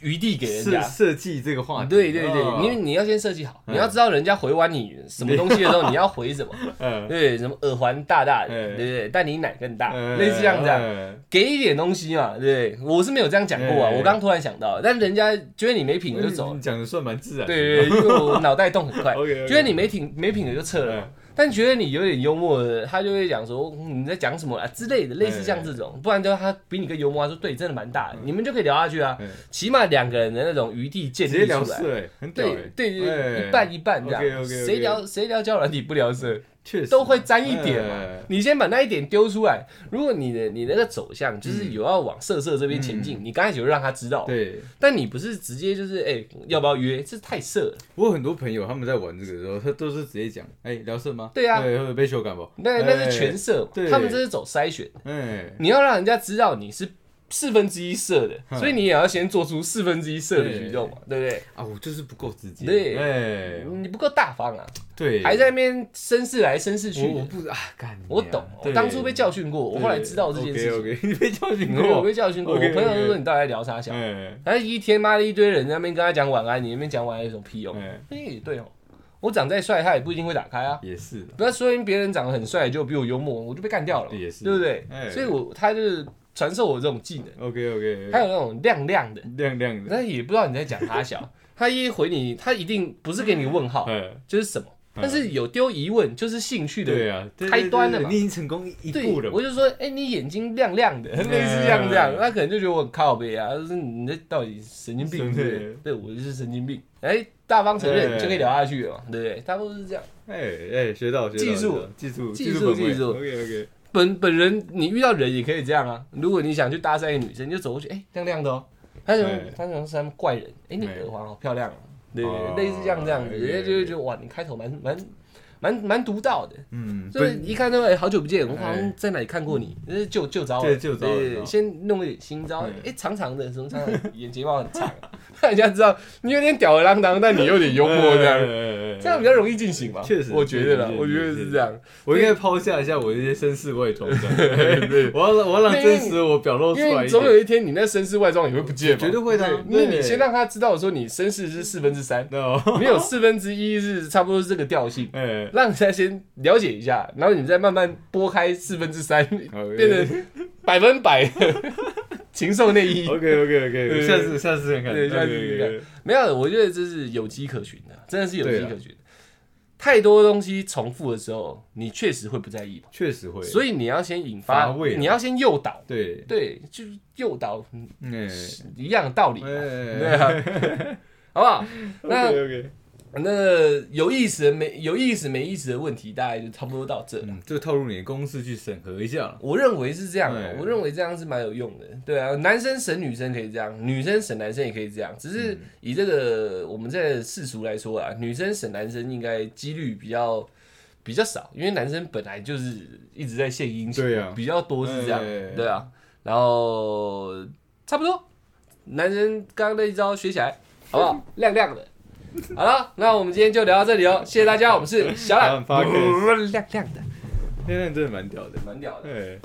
余地给人设家。设计这个话题，对对对，哦。因为你要先设计好，嗯。你要知道人家回完你什么东西的时候，[laughs] 你要回什么。嗯。对，什么耳环大大的，哎对不对，但你奶更大，哎类似这样这样，哎给一点东西嘛，对。不对？我是没有这样讲过啊，哎我刚突然想到，但人家觉得你没品就走了。你，讲的算蛮自然的，对对对，因为我脑袋动很快，[laughs] OK，OK。觉得你没品没品的就撤了。但觉得你有点幽默的，他就会讲说、嗯你在讲什么啊之类的，类似像这种，不然就他比你更幽默，他说对，真的蛮大的，你们就可以聊下去啊。哎，起码两个人的那种余地建立出来。对哎，对对，哎。一半一半这样，谁聊谁聊交友软体不聊色，确实。都会沾一点嘛。哎。你先把那一点丢出来，如果你的你那个走向就是有要往色色这边前进，你刚开始就让他知道，对，但你不是直接就是哎、要不要约，这太色了。我有很多朋友他们在玩这个的时候，他都是直接讲，哎，聊色吗？对啊。对，或者被修改不？那那是全色，对。他们这是走筛选，哎，你要让人家知道你是四分之一色的，嗯。所以你也要先做出四分之一色的举动嘛，对。不对？啊，我就是不够直接，对。哎，你不够大方啊，对，还在那边绅士来绅士去。我我。不啊，我懂，我当初被教训过，我后来知道这件事情。[laughs] 你被教训过。我被教训过，我朋友都说你到底在聊啥小？哎。反正一天妈的一堆人在那边跟他讲晚安，你那边讲晚安有什么屁用？哎。哎，对哦，我长再帅，他也不一定会打开啊。也是。的，不要说明别人长得很帅就比我幽默，我就被干掉了，也是。对不对？哎。所以我他就是传授我这种技能，OK OK，还有那种亮亮的，亮亮的，那也不知道你在讲他小，[laughs] 他一回你，他一定不是给你问号，哎，就是什么，但是有丢疑问，就是兴趣的开端了你已经成功一步了，我就说，哎、你眼睛亮亮的，类似这样这样，他可能就觉得我很靠背啊，就是你这到底神经病，对不对？对我就是神经病，哎、大方承认哎。就可以聊下去了嘛，对不对？差不多是这样。哎哎，学到学到，技术。技术技术技术 OK OK，本本人你遇到人也可以这样啊，如果你想去搭讪一个女生，你就走过去，哎、亮亮的哦，他想哎他想是他们怪人，哎、你哎耳环好漂亮哦，对对哦对，类似这样这样子人家就会觉得哇，你开头蛮蛮蛮蛮独到的。嗯，不就是一看到哎，好久不见，我好哎。像在哪里看过你，那是旧旧招，对旧招对先弄一点新招，哎。哎，长长的，什么长长的，眼睫毛很长啊，[laughs] 让人家知道你有点吊儿郎当，但你有点幽默这样，这样比较容易进行嘛。确实我觉得啦确，实我觉得是这样，我应该抛下一下我这些绅士外装，这样。[laughs] 我要我要让真实的我表露出来总有一天你那绅士外装也会不见嘛，绝对会的因为你先让他知道说你绅士是四分之三，哦，你有四分之一是差不多是这个调性。哎，让人家先了解一下，然后你再慢慢拨开四分之三，好变成百分百的 [laughs] 禽兽内衣。OK OK OK，下次下次看看，对下次试试看没有，我觉得这是有迹可循的，真的是有迹可循。太多东西重复的时候，你确实会不在意嘛，确实会，所以你要先引发你要先诱导，对，对，就是诱导一样的道理嘛，对哎啊，[laughs] 好不好？那 OK，那有意思没有意思没意思的问题，大概就差不多到这。嗯，这个套入你的公式去审核一下。我认为是这样我认为这样是蛮有用的。对啊，男生审女生可以这样，女生审男生也可以这样。只嗯是以这个我们在世俗来说啊，女生审男生应该几率比较比较少，因为男生本来就是一直在献殷勤，对啊比较多是这样哎，对啊。然后差不多，男生刚刚那一招学起来，好不好？[laughs] 亮亮的。好了，那我们今天就聊到这里哦，谢谢大家，我们是小懒，亮亮的，亮亮真的蛮屌的，蛮屌的。对。